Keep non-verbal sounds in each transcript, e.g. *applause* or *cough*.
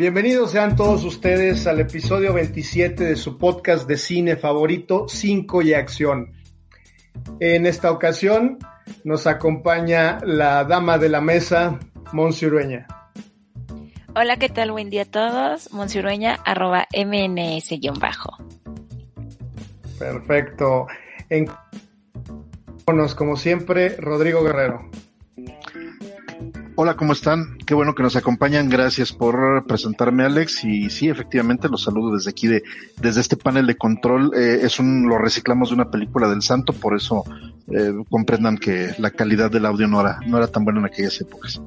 Bienvenidos sean todos ustedes al episodio 27 de su podcast de cine favorito, 5 y acción. En esta ocasión nos acompaña la dama de la mesa, Monsiurueña. Hola, ¿qué tal? Buen día a todos. Monsiurueña, arroba mns-bajo. Perfecto. En como siempre, Rodrigo Guerrero. Hola, ¿cómo están? Qué bueno que nos acompañan. Gracias por presentarme, Alex. Y sí, efectivamente, los saludo desde aquí, de, desde este panel de control. Eh, es un, lo reciclamos de una película del Santo, por eso eh, comprendan que la calidad del audio no era, no era tan buena en aquellas épocas.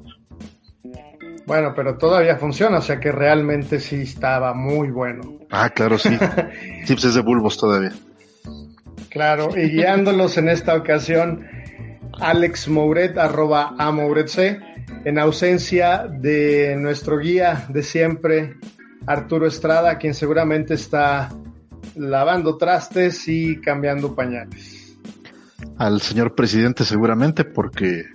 Bueno, pero todavía funciona, o sea que realmente sí estaba muy bueno. Ah, claro, sí. *laughs* pues es de bulbos todavía. Claro, y guiándolos en esta ocasión, Alex Mouret, arroba a C, en ausencia de nuestro guía de siempre, Arturo Estrada, quien seguramente está lavando trastes y cambiando pañales. Al señor presidente seguramente porque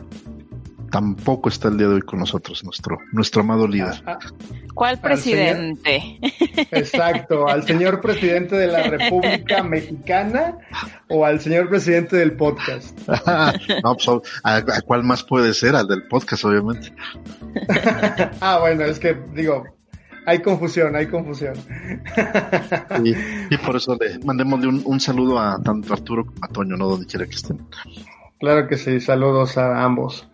tampoco está el día de hoy con nosotros, nuestro, nuestro amado líder. Ah, ah. ¿Cuál presidente? *laughs* exacto, al señor presidente de la República *laughs* Mexicana o al señor presidente del podcast. *laughs* no, pues, ¿a, cuál más puede ser? Al del podcast, obviamente. ah, bueno, es que digo, hay confusión, hay confusión. y, por eso le mandemos un, un, saludo a tanto Arturo como a Toño, ¿no? Donde quiera que estén. Claro que sí, saludos a ambos.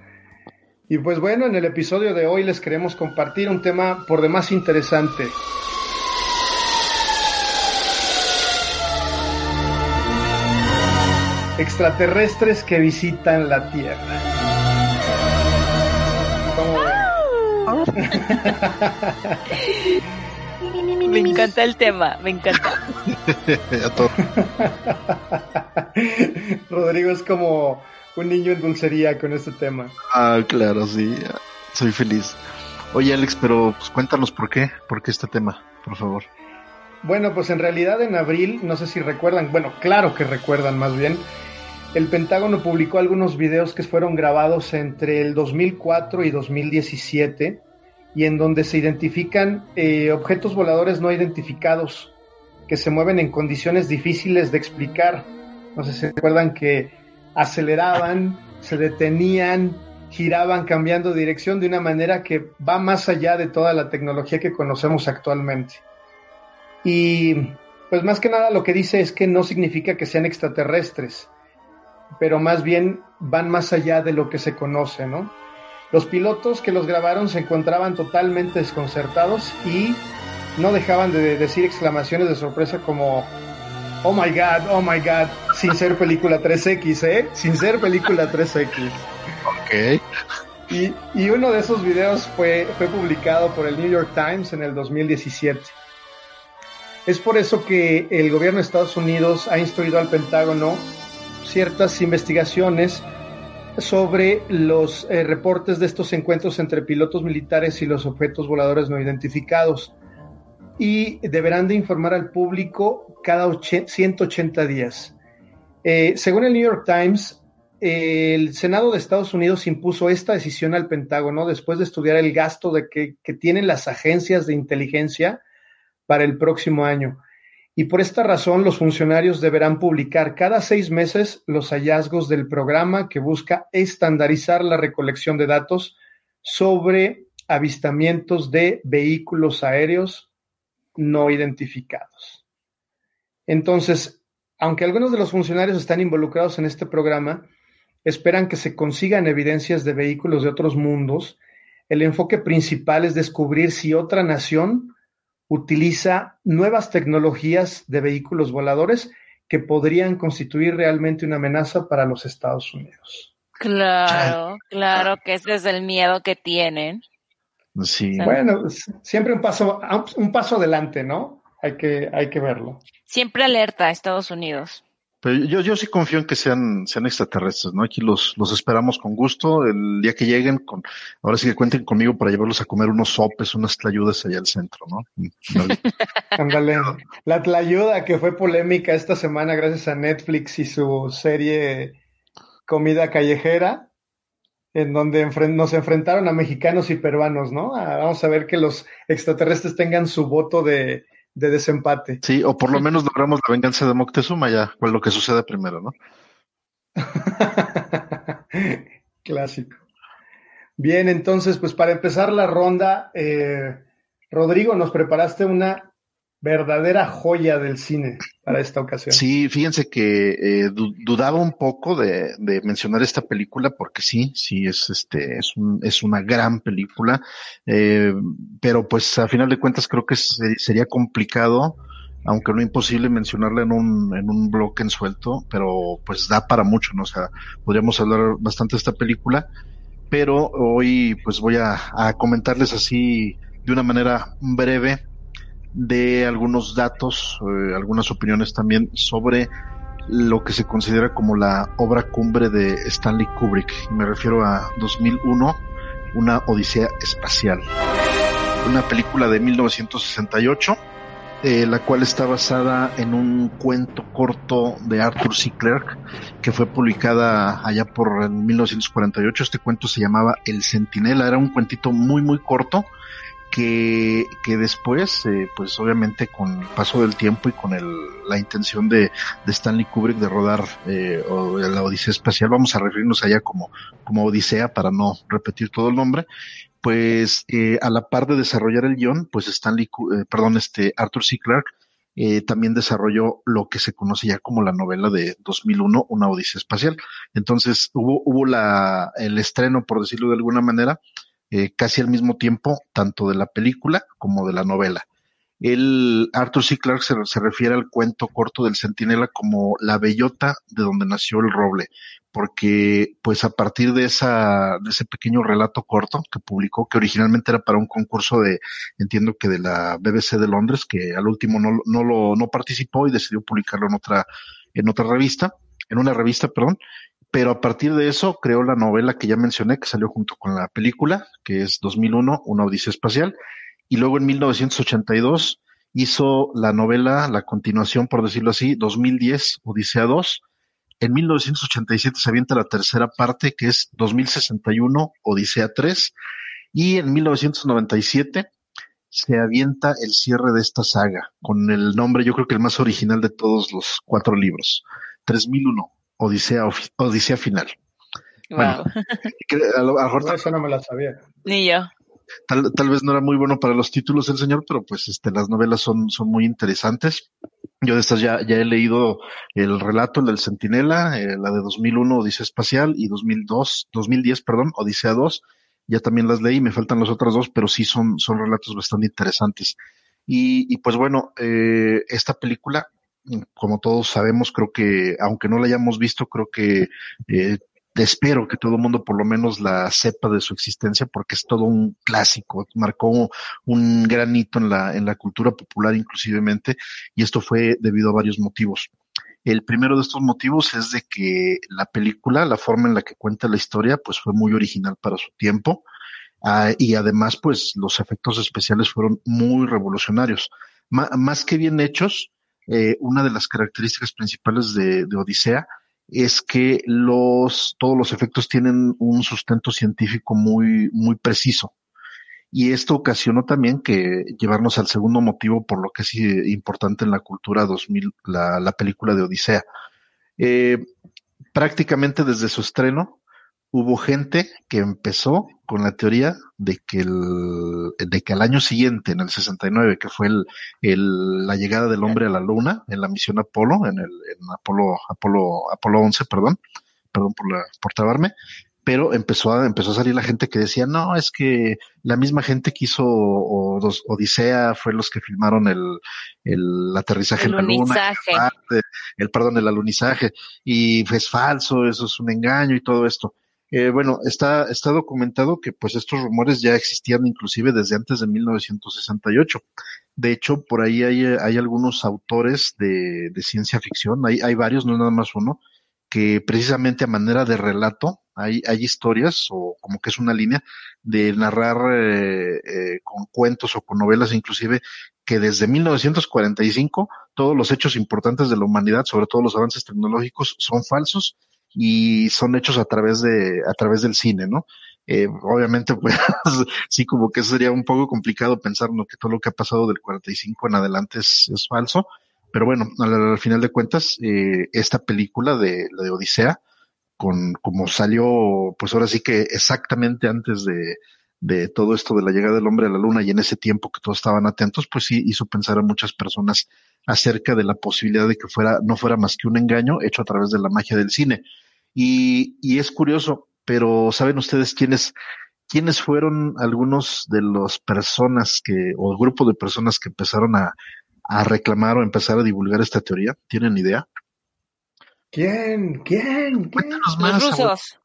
Y pues bueno, en el episodio de hoy les queremos compartir un tema por demás interesante. Extraterrestres que visitan la Tierra. me encanta el tema, me encanta. *laughs* *laughs* Rodrigo es como un niño en dulcería con este tema. Ah, claro, sí. Soy feliz. Oye, Alex, pero pues, cuéntanos por qué, por qué este tema, por favor. Bueno, pues en realidad en abril, no sé si recuerdan, bueno, claro que recuerdan más bien, el Pentágono publicó algunos videos que fueron grabados entre el 2004 y 2017 y en donde se identifican eh, objetos voladores no identificados que se mueven en condiciones difíciles de explicar. No sé si recuerdan que aceleraban, se detenían, giraban cambiando dirección de una manera que va más allá de toda la tecnología que conocemos actualmente. Y pues más que nada lo que dice es que no significa que sean extraterrestres, pero más bien van más allá de lo que se conoce, ¿no? Los pilotos que los grabaron se encontraban totalmente desconcertados y no dejaban de decir exclamaciones de sorpresa como Oh my god, oh my god, sin ser película 3X, ¿eh? Sin ser película 3X. Ok. Y, y, uno de esos videos fue, fue publicado por el New York Times en el 2017. Es por eso que el gobierno de Estados Unidos ha instruido al Pentágono ciertas investigaciones sobre los eh, reportes de estos encuentros entre pilotos militares y los objetos voladores no identificados y deberán de informar al público cada 180 días. Eh, según el New York Times, el Senado de Estados Unidos impuso esta decisión al Pentágono después de estudiar el gasto de que, que tienen las agencias de inteligencia para el próximo año. Y por esta razón los funcionarios deberán publicar cada seis meses los hallazgos del programa que busca estandarizar la recolección de datos sobre avistamientos de vehículos aéreos no identificados. Entonces, aunque algunos de los funcionarios están involucrados en este programa, esperan que se consigan evidencias de vehículos de otros mundos, el enfoque principal es descubrir si otra nación utiliza nuevas tecnologías de vehículos voladores que podrían constituir realmente una amenaza para los Estados Unidos. Claro, claro que ese es el miedo que tienen. Sí. Bueno, siempre un paso, un paso adelante, ¿no? Hay que, hay que verlo. Siempre alerta a Estados Unidos. Pero yo, yo sí confío en que sean, sean extraterrestres, ¿no? Aquí los, los esperamos con gusto. El día que lleguen, con, ahora sí que cuenten conmigo para llevarlos a comer unos sopes, unas tlayudas allá al centro, ¿no? *laughs* Ándale. La tlayuda que fue polémica esta semana gracias a Netflix y su serie Comida Callejera en donde nos enfrentaron a mexicanos y peruanos, ¿no? Ah, vamos a ver que los extraterrestres tengan su voto de, desempate. Sí, o por lo menos logramos la venganza de Moctezuma ya, con lo que sucede primero, ¿no? *laughs* Clásico. Bien, entonces, pues para empezar la ronda, eh, Rodrigo, nos preparaste una verdadera joya del cine para esta ocasión. Sí, fíjense que eh, dudaba un poco de, mencionar esta película porque sí, sí es este es, un, es una gran película, eh, pero pues a final de cuentas creo que sería complicado, aunque no imposible mencionarla en un en un bloque en suelto, pero pues da para mucho, ¿no? O sea, podríamos hablar bastante de esta película, pero hoy pues voy a comentarles así de una manera breve de algunos datos, eh, algunas opiniones también sobre lo que se considera como la obra cumbre de Stanley Kubrick. Me refiero a 2001, una Odisea Espacial. Una película de 1968, eh, la cual está basada en un cuento corto de Arthur C. Clarke, que fue publicada allá por 1948. Este cuento se llamaba El Centinela, era un cuentito muy, muy corto, que, que después, eh, pues obviamente con el paso del tiempo y con el, la intención de, de Stanley Kubrick de rodar eh, la Odisea Espacial, vamos a referirnos allá como, como Odisea para no repetir todo el nombre, pues eh, a la par de desarrollar el guion, pues Stanley, eh, perdón, este Arthur C. Clarke también desarrolló lo que se conoce ya como la novela de 2001, Una Odisea Espacial. Entonces hubo, hubo la, el estreno, por decirlo de alguna manera, eh, casi al mismo tiempo, tanto de la película como de la novela. El Arthur C. Clarke se, refiere al cuento corto del Centinela como la bellota de donde nació el roble, porque pues a partir de esa, de ese pequeño relato corto que publicó, que originalmente era para un concurso de, entiendo que de la BBC de Londres, que al último no, no lo, no participó y decidió publicarlo en otra, en otra revista, en una revista, perdón, pero a partir de eso creó la novela que ya mencioné, que salió junto con la película, que es 2001, Una Odisea Espacial, y luego en 1982 hizo la novela, la continuación, por decirlo así, 2010, Odisea 2. En 1987 se avienta la tercera parte, que es 2061, Odisea 3. Y en 1997 se avienta el cierre de esta saga, con el nombre, yo creo que el más original de todos los cuatro libros, 3001, Odisea, Odisea Final. Wow. *laughs* a lo, mejor eso no me la sabía. Ni yo. Tal, tal, vez no era muy bueno para los títulos el señor, pero pues este, las novelas son, son muy interesantes. Yo de estas ya, ya he leído el relato, el del Centinela, eh, la de 2001, Odisea Espacial, y 2002, 2010, perdón, Odisea 2. Ya también las leí, me faltan los otros dos, pero sí son, son relatos bastante interesantes. Y, y pues bueno, eh, esta película como todos sabemos, creo que, aunque no la hayamos visto, creo que eh, espero que todo el mundo por lo menos la sepa de su existencia porque es todo un clásico, marcó un gran hito en la, en la cultura popular inclusivemente y esto fue debido a varios motivos. El primero de estos motivos es de que la película, la forma en la que cuenta la historia, pues fue muy original para su tiempo ah, y además pues los efectos especiales fueron muy revolucionarios. más que bien hechos, eh, una de las características principales de, Odisea es que los, todos los efectos tienen un sustento científico muy, muy preciso. Y esto ocasionó también que llevarnos al segundo motivo por lo que es importante en la cultura 2000, la, la película de Odisea. Eh, prácticamente desde su estreno, hubo gente que empezó con la teoría de que el, de que al año siguiente, en el 69, que fue el, el, la llegada del hombre a la luna en la misión Apolo, en el en Apolo, Apolo, Apolo 11, perdón, perdón por, la, por trabarme, pero empezó a, empezó a salir la gente que decía, no, es que la misma gente que hizo Odisea fue los que filmaron el, el aterrizaje en la luna, el, perdón, el alunizaje, y es falso, eso es un engaño y todo esto. Eh, bueno, está, está documentado que pues estos rumores ya existían inclusive desde antes de 1968. De hecho, por ahí hay, hay algunos autores de, de ciencia ficción, hay, hay varios, no nada más uno, que precisamente a manera de relato hay, hay historias o como que es una línea de narrar eh, eh, con cuentos o con novelas inclusive que desde 1945 todos los hechos importantes de la humanidad, sobre todo los avances tecnológicos, son falsos y son hechos a través de, a través del cine, ¿no? Eh, obviamente, *laughs* pues, sí, como que sería un poco complicado pensar que todo lo que ha pasado del 45 en adelante es, es falso, pero bueno, al, final de cuentas, eh, esta película de, la de Odisea, con, como salió, pues ahora sí que exactamente antes de, de todo esto de la llegada del hombre a la luna y en ese tiempo que todos estaban atentos, pues sí hizo pensar a muchas personas acerca de la posibilidad de que fuera, no fuera más que un engaño hecho a través de la magia del cine. Y, y es curioso, pero ¿saben ustedes quiénes, quiénes fueron algunos de las personas que, o el grupo de personas que empezaron a, a reclamar o empezar a divulgar esta teoría? ¿Tienen idea? ¿Quién? ¿Quién? Cuéntanos más. Los rusos.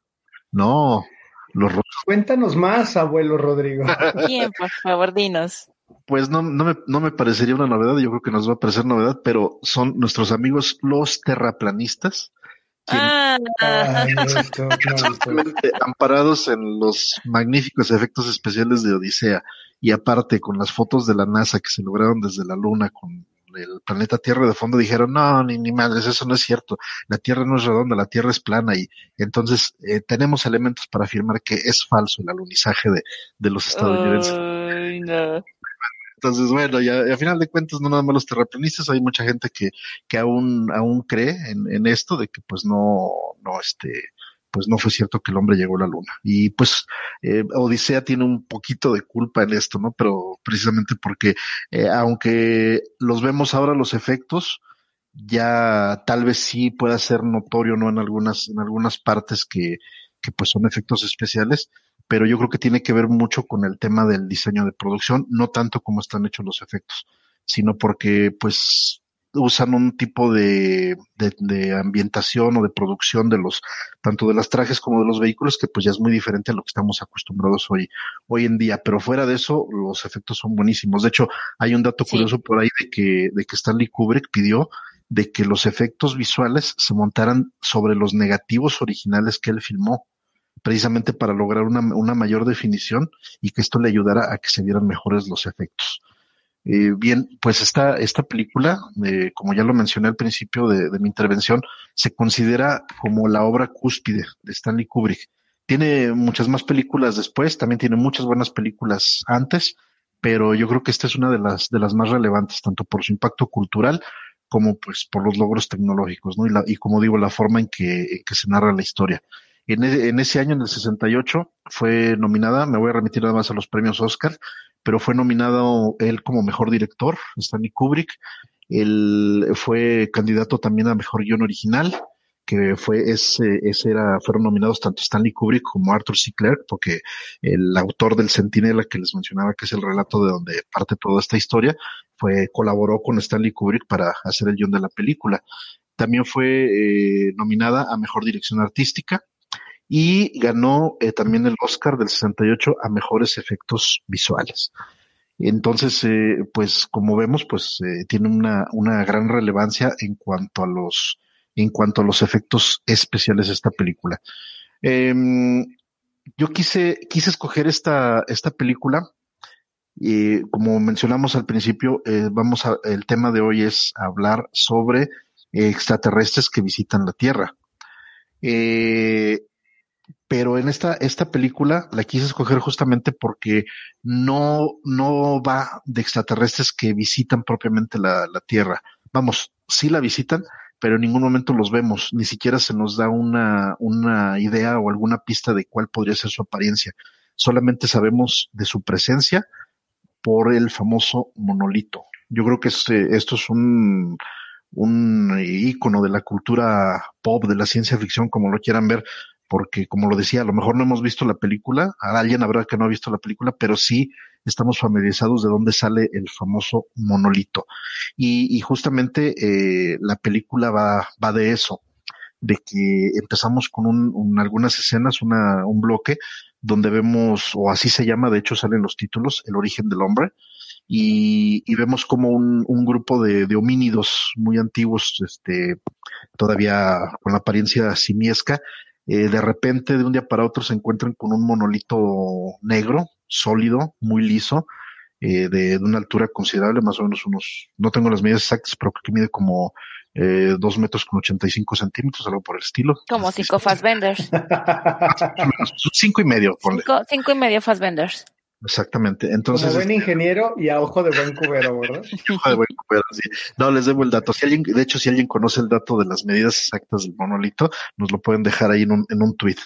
No, los. Cuéntanos más, abuelo Rodrigo. *laughs* ¿Quién? Por favor, dinos. Pues no, no, me, no me parecería una novedad, yo creo que nos va a parecer novedad, pero son nuestros amigos los terraplanistas, Ah. amparados en los magníficos efectos especiales de Odisea y aparte con las fotos de la NASA que se lograron desde la Luna con el planeta Tierra de fondo dijeron no ni ni madres eso no es cierto. La Tierra no es redonda la Tierra es plana y entonces eh, tenemos elementos para afirmar que es falso el alunizaje de, de los estadounidenses. Entonces, bueno, ya, a final de cuentas, no nada más los terraplanistas, hay mucha gente que, que aún, aún cree en, en esto de que pues no, no, este, pues no fue cierto que el hombre llegó a la luna. Y pues eh, Odisea tiene un poquito de culpa en esto, ¿no? Pero precisamente porque eh, aunque los vemos ahora los efectos, ya tal vez sí pueda ser notorio, ¿no? En algunas, en algunas partes que, que pues son efectos especiales, pero yo creo que tiene que ver mucho con el tema del diseño de producción, no tanto como están hechos los efectos, sino porque pues usan un tipo de, de, ambientación o de producción de los, tanto de las trajes como de los vehículos, que pues ya es muy diferente a lo que estamos acostumbrados hoy, hoy en día. Pero fuera de eso, los efectos son buenísimos. De hecho, hay un dato curioso por ahí de que, de que Stanley Kubrick pidió de que los efectos visuales se montaran sobre los negativos originales que él filmó precisamente para lograr una, una mayor definición y que esto le ayudara a que se vieran mejores los efectos. Eh, bien, pues esta, esta película, eh, como ya lo mencioné al principio de, mi intervención, se considera como la obra cúspide de Stanley Kubrick. Tiene muchas más películas después, también tiene muchas buenas películas antes, pero yo creo que esta es una de las, de las más relevantes, tanto por su impacto cultural como pues por los logros tecnológicos, ¿no? Y, la, y como digo, la forma en que, en que se narra la historia. En, e, en, ese año, en el 68, fue nominada, me voy a remitir nada más a los premios Oscar, pero fue nominado él como mejor director, Stanley Kubrick. Él fue candidato también a mejor guion original, que fue ese, ese era, fueron nominados tanto Stanley Kubrick como Arthur C. Clarke, porque el autor del Centinela que les mencionaba, que es el relato de donde parte toda esta historia, fue, colaboró con Stanley Kubrick para hacer el guion de la película. También fue eh, nominada a mejor dirección artística, y ganó eh, también el Oscar del 68 a mejores efectos visuales. Entonces, eh, pues como vemos, pues eh, tiene una, una gran relevancia en cuanto a los, en cuanto a los efectos especiales de esta película. Em, yo quise, quise escoger esta, esta película. y como mencionamos al principio, vamos a, el tema de hoy es hablar sobre extraterrestres que visitan la Tierra. Eh, pero en esta, esta película la quise escoger justamente porque no, no va de extraterrestres que visitan propiamente la, la Tierra. Vamos, sí la visitan, pero en ningún momento los vemos, ni siquiera se nos da una, una idea o alguna pista de cuál podría ser su apariencia. Solamente sabemos de su presencia por el famoso monolito. Yo creo que este, esto es un, un ícono de la cultura pop, de la ciencia ficción, como lo quieran ver, porque como lo decía, a lo mejor no hemos visto la película, alguien habrá que no ha visto la película, pero sí estamos familiarizados de dónde sale el famoso monolito. Y, y justamente eh, la película va, va de eso, de que empezamos con un, un, algunas escenas, una, un bloque donde vemos, o así se llama, de hecho salen los títulos, el origen del hombre, y, y vemos como un, un grupo de, de, homínidos muy antiguos, este, todavía con la apariencia simiesca, eh, de repente de un día para otro se encuentran con un monolito negro, sólido, muy liso, eh, de, de, una altura considerable, más o menos unos, no tengo las medidas exactas, pero creo que mide como, eh, dos metros con 85 centímetros, algo por el estilo. Como cinco Fassbenders. *laughs* cinco y medio, ponle. Cinco, cinco y medio Fassbenders. Exactamente. Entonces, Como buen este, ingeniero y a ojo de buen cubero, ¿verdad? *laughs* ojo de buen cubero, sí. No, les debo el dato. Si alguien, de hecho, si alguien conoce el dato de las medidas exactas del monolito, nos lo pueden dejar ahí en un, en un tweet.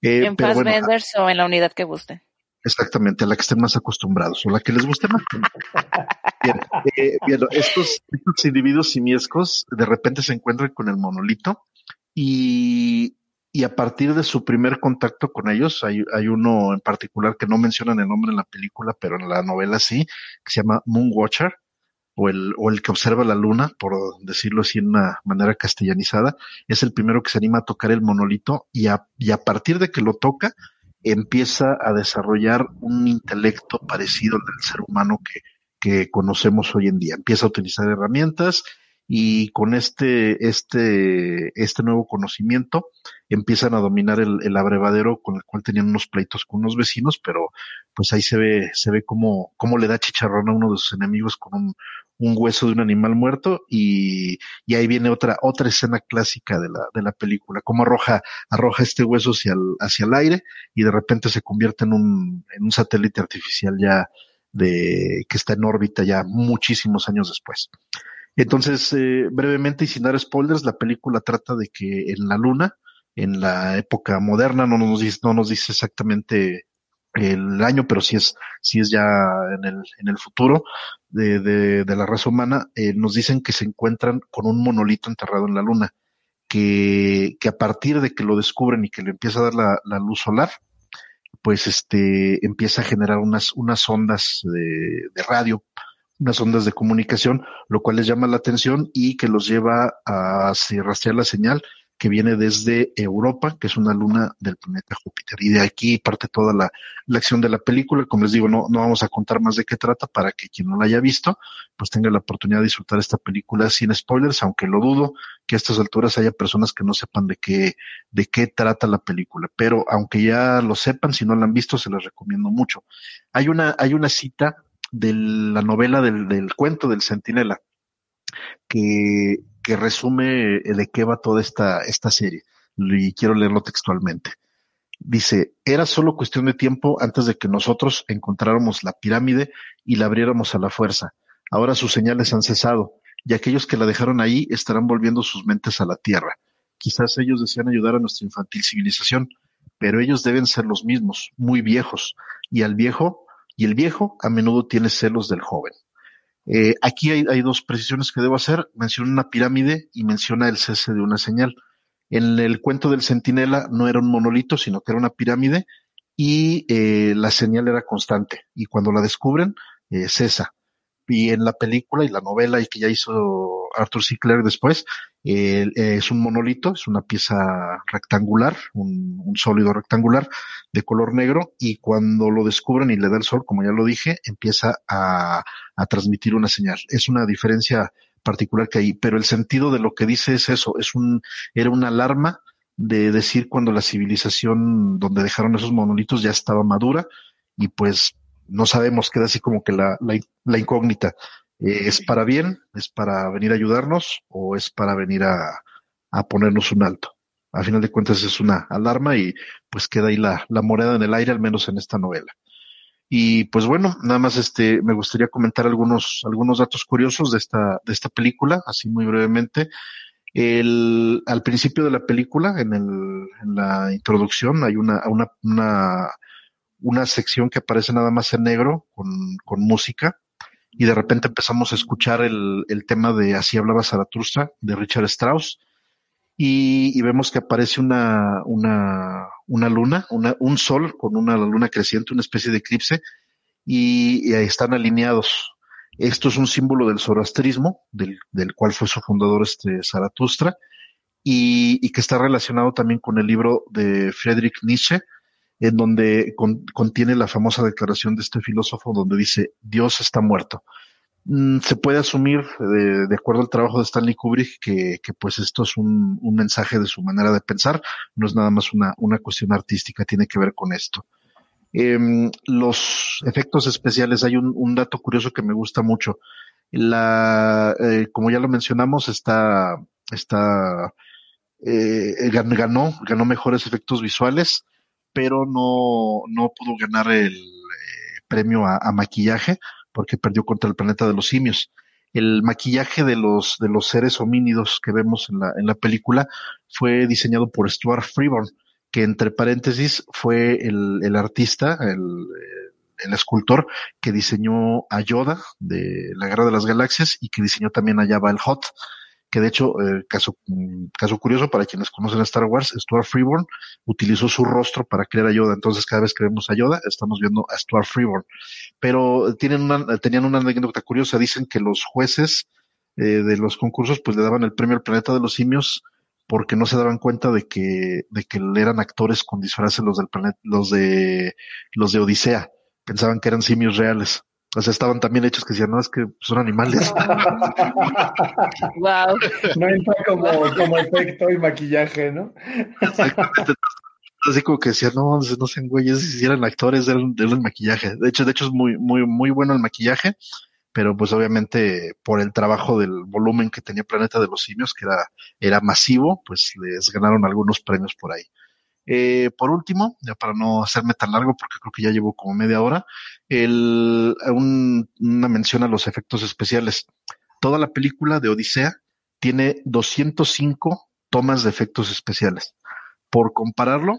Eh, en pero bueno, o en la unidad que gusten. Exactamente, a la que estén más acostumbrados o la que les guste más. *laughs* Bien, eh, bien, estos, estos individuos simiescos de repente se encuentran con el monolito y, y a partir de su primer contacto con ellos, hay, hay uno en particular que no mencionan el nombre en la película, pero en la novela sí, que se llama Moonwatcher, o el, o el que observa la luna, por decirlo así en una manera castellanizada, es el primero que se anima a tocar el monolito y a, y a partir de que lo toca, empieza a desarrollar un intelecto parecido al del ser humano que, que conocemos hoy en día. Empieza a utilizar herramientas y con este, este, este nuevo conocimiento empiezan a dominar el, el abrevadero con el cual tenían unos pleitos con unos vecinos, pero pues ahí se ve, se ve cómo, cómo le da chicharrón a uno de sus enemigos con un, un hueso de un animal muerto y, y ahí viene otra, otra escena clásica de la, de la película, cómo arroja, arroja este hueso hacia el, hacia el aire y de repente se convierte en un, en un satélite artificial ya de, que está en órbita ya muchísimos años después. Entonces, eh, brevemente y sin dar spoilers, la película trata de que en la Luna, en la época moderna, no nos dice, no nos dice exactamente el año, pero sí es, es ya en el, en el futuro de, de, de la raza humana, eh, nos dicen que se encuentran con un monolito enterrado en la Luna, que, a partir de que lo descubren y que le empieza a dar la, luz solar, pues este empieza a generar unas, ondas de radio unas ondas de comunicación, lo cual les llama la atención y que los lleva a rastrear la señal que viene desde Europa, que es una luna del planeta Júpiter. Y de aquí parte toda la, acción de la película. Como les digo, no, no vamos a contar más de qué trata para que quien no la haya visto, pues tenga la oportunidad de disfrutar esta película sin spoilers, aunque lo dudo que a estas alturas haya personas que no sepan de qué, de qué trata la película. Pero aunque ya lo sepan, si no la han visto, se les recomiendo mucho. Hay una, hay una cita de la novela del, cuento del centinela que, que resume de qué toda esta, esta serie. Y quiero leerlo textualmente. Dice, era solo cuestión de tiempo antes de que nosotros encontráramos la pirámide y la abriéramos a la fuerza. Ahora sus señales han cesado y aquellos que la dejaron ahí estarán volviendo sus mentes a la tierra. Quizás ellos desean ayudar a nuestra infantil civilización, pero ellos deben ser los mismos, muy viejos, y al viejo, y el viejo a menudo tiene celos del joven. Eh, aquí hay, dos precisiones que debo hacer. Menciona una pirámide y menciona el cese de una señal. En el cuento del centinela no era un monolito, sino que era una pirámide y eh, la señal era constante. Y cuando la descubren, eh, cesa. Y en la película y la novela y que ya hizo Arthur C. Clarke después, es un monolito, es una pieza rectangular, un, sólido rectangular de color negro y cuando lo descubren y le da el sol, como ya lo dije, empieza a, transmitir una señal. Es una diferencia particular que hay, pero el sentido de lo que dice es eso, es un, era una alarma de decir cuando la civilización donde dejaron esos monolitos ya estaba madura y pues no sabemos, queda así como que la, la incógnita. Eh, ¿Es para bien? ¿Es para venir a ayudarnos? ¿O es para venir a, a ponernos un alto? A final de cuentas es una alarma y pues queda ahí la, la moneda en el aire, al menos en esta novela. Y pues bueno, nada más este, me gustaría comentar algunos, algunos datos curiosos de esta, de esta película, así muy brevemente. El, al principio de la película, en, el, en la introducción, hay una, una, una, una sección que aparece nada más en negro con, con música y de repente empezamos a escuchar el, el tema de Así hablaba Zaratustra de Richard Strauss y, vemos que aparece una, una, una luna, una, un sol con una luna creciente, una especie de eclipse y, y ahí están alineados. Esto es un símbolo del zoroastrismo, del, del cual fue su fundador este Zaratustra, y, y, que está relacionado también con el libro de Friedrich Nietzsche, en donde con, contiene la famosa declaración de este filósofo donde dice Dios está muerto. Mm, se puede asumir, de, de, acuerdo al trabajo de Stanley Kubrick, que, pues esto es un, mensaje de su manera de pensar, no es nada más una, cuestión artística, tiene que ver con esto. Eh, los efectos especiales, hay un, un, dato curioso que me gusta mucho. La, eh, como ya lo mencionamos, está, está, eh, ganó, ganó mejores efectos visuales, pero no, no pudo ganar el eh, premio a, maquillaje porque perdió contra el planeta de los simios. El maquillaje de los, de los seres homínidos que vemos en la, en la película fue diseñado por Stuart Freeborn, que entre paréntesis fue el, el artista, el, el escultor que diseñó a Yoda de la Guerra de las Galaxias y que diseñó también a Jabba el Hot, que de hecho, eh, caso, caso curioso para quienes conocen a Star Wars, Stuart Freeborn utilizó su rostro para crear a Yoda, entonces cada vez que vemos a Yoda estamos viendo a Stuart Freeborn. Pero tienen una, tenían una anécdota curiosa, dicen que los jueces eh, de los concursos pues le daban el premio al planeta de los simios porque no se daban cuenta de que, de que eran actores con disfraces los del planeta, los de, los de Odisea pensaban que eran simios reales. O sea, estaban también hechos que decían, no, es que son animales. *laughs* wow. No entra como, como efecto y maquillaje, ¿no? Exactamente. Así como que decían, no, no sean güeyes, si eran actores, eran, el maquillaje. De hecho, de hecho es muy, muy, muy bueno el maquillaje, pero pues obviamente por el trabajo del volumen que tenía Planeta de los Simios, que era, era masivo, pues les ganaron algunos premios por ahí. Eh, por último, ya para no hacerme tan largo, porque creo que ya llevo como media hora, una mención a los efectos especiales. Toda la película de Odisea tiene 205 tomas de efectos especiales. Por compararlo,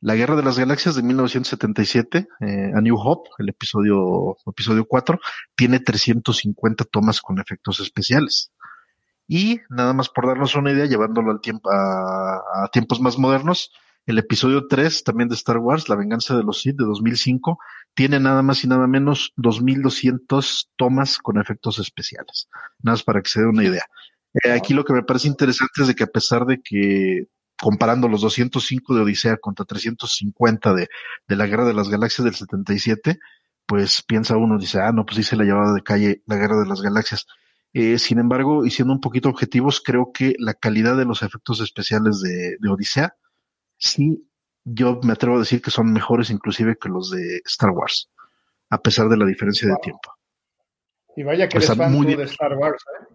la Guerra de las Galaxias de 1977, eh, A New Hope, el episodio, episodio 4, tiene 350 tomas con efectos especiales. Y nada más por darnos una idea, llevándolo al tiempo, a tiempos más modernos, el episodio 3 también de Star Wars, La venganza de los Sith de 2005, tiene nada más y nada menos 2200 tomas con efectos especiales. Nada más para que se dé una idea. Eh, aquí lo que me parece interesante es de que a pesar de que comparando los 205 de Odisea contra 350 de, de la Guerra de las Galaxias del 77, pues piensa uno, dice, ah, no, pues dice la llevada de calle la Guerra de las Galaxias. Eh, sin embargo, y siendo un poquito objetivos, creo que la calidad de los efectos especiales de, de Odisea sí, yo me atrevo a decir que son mejores inclusive que los de Star Wars, a pesar de la diferencia de tiempo. Y vaya que eres fan muy de Star Wars, ¿eh?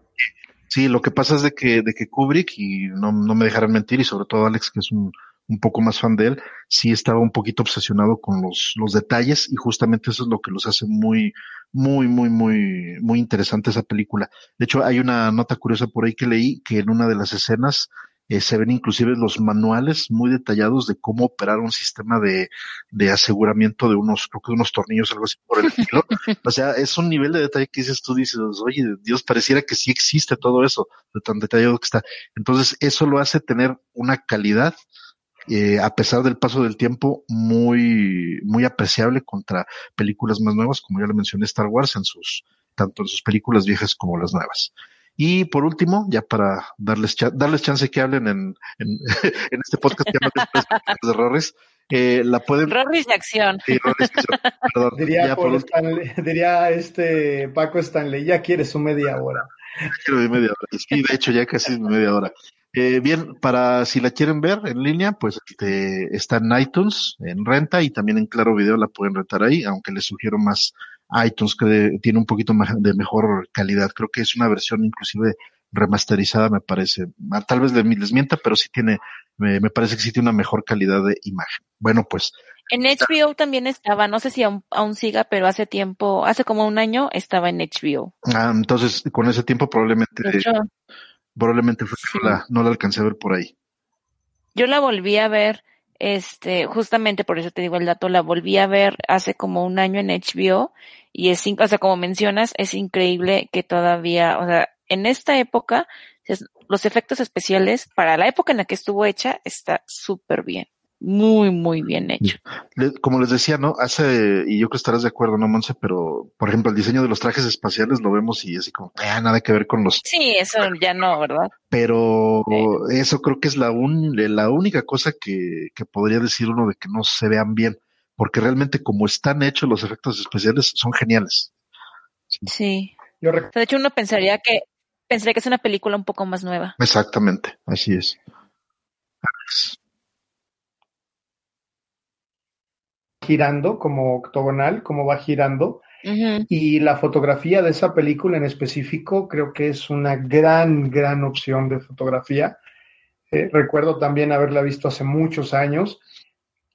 Sí, lo que pasa es de que, de que Kubrick, y no, no me dejarán mentir, y sobre todo Alex, que es un, un poco más fan de él, sí estaba un poquito obsesionado con los, los detalles y justamente eso es lo que los hace muy, muy, muy, muy, muy interesante esa película. De hecho, hay una nota curiosa por ahí que leí que en una de las escenas eh, se ven inclusive los manuales muy detallados de cómo operar un sistema de, de aseguramiento de unos, creo que unos tornillos, algo así por el estilo. *laughs* o sea, es un nivel de detalle que dices, tú dices, oye, Dios, pareciera que sí existe todo eso, de tan detallado que está. Entonces, eso lo hace tener una calidad eh, a pesar del paso del tiempo, muy, muy apreciable contra películas más nuevas, como ya le mencioné Star Wars en sus, tanto en sus películas viejas como las nuevas. Y por último, ya para darles, darles chance que hablen en, en, *laughs* en este podcast que de Rorris, eh, la pueden... Rorris de acción. Sí, Rorris de acción. Perdón, *laughs* diría, por Stanley, diría este Paco Stanley, ya quieres su media hora. Quiero media hora. Sí, de hecho ya casi es media hora. Eh, bien, para si la quieren ver en línea, pues este, está en iTunes, en renta y también en Claro Video la pueden rentar ahí, aunque les sugiero más iTunes que tiene un poquito de mejor calidad. Creo que es una versión inclusive remasterizada, me parece. Tal vez les mienta, pero sí tiene, me, parece que sí tiene una mejor calidad de imagen. Bueno, pues. En HBO también estaba, no sé si aún, siga, pero hace tiempo, hace como un año estaba en HBO. Ah, entonces con ese tiempo probablemente, probablemente fue no, la, no la alcancé a ver por ahí. Yo la volví a ver este, justamente por eso te digo el dato, la volví a ver hace como un año en HBO y es, o sea, como mencionas, es increíble que todavía, o sea, en esta época, los efectos especiales, para la época en la que estuvo hecha, está súper bien muy, muy bien hecho. Como les decía, ¿no? Hace, y yo creo que estarás de acuerdo, ¿no, Monse? Pero, por ejemplo, el diseño de los trajes espaciales lo vemos y así como, ah, nada que ver con los... Sí, eso ya no, ¿verdad? Pero eso creo que es la, un, la única cosa que, que podría decir uno de que no se vean bien, porque realmente como están hechos los efectos especiales son geniales. Sí. De hecho, uno pensaría que, pensaría que es una película un poco más nueva. Exactamente, así es girando como octogonal, como va girando, Y la fotografía de esa película en específico creo que es una gran, gran opción de fotografía. Eh, recuerdo también haberla visto hace muchos años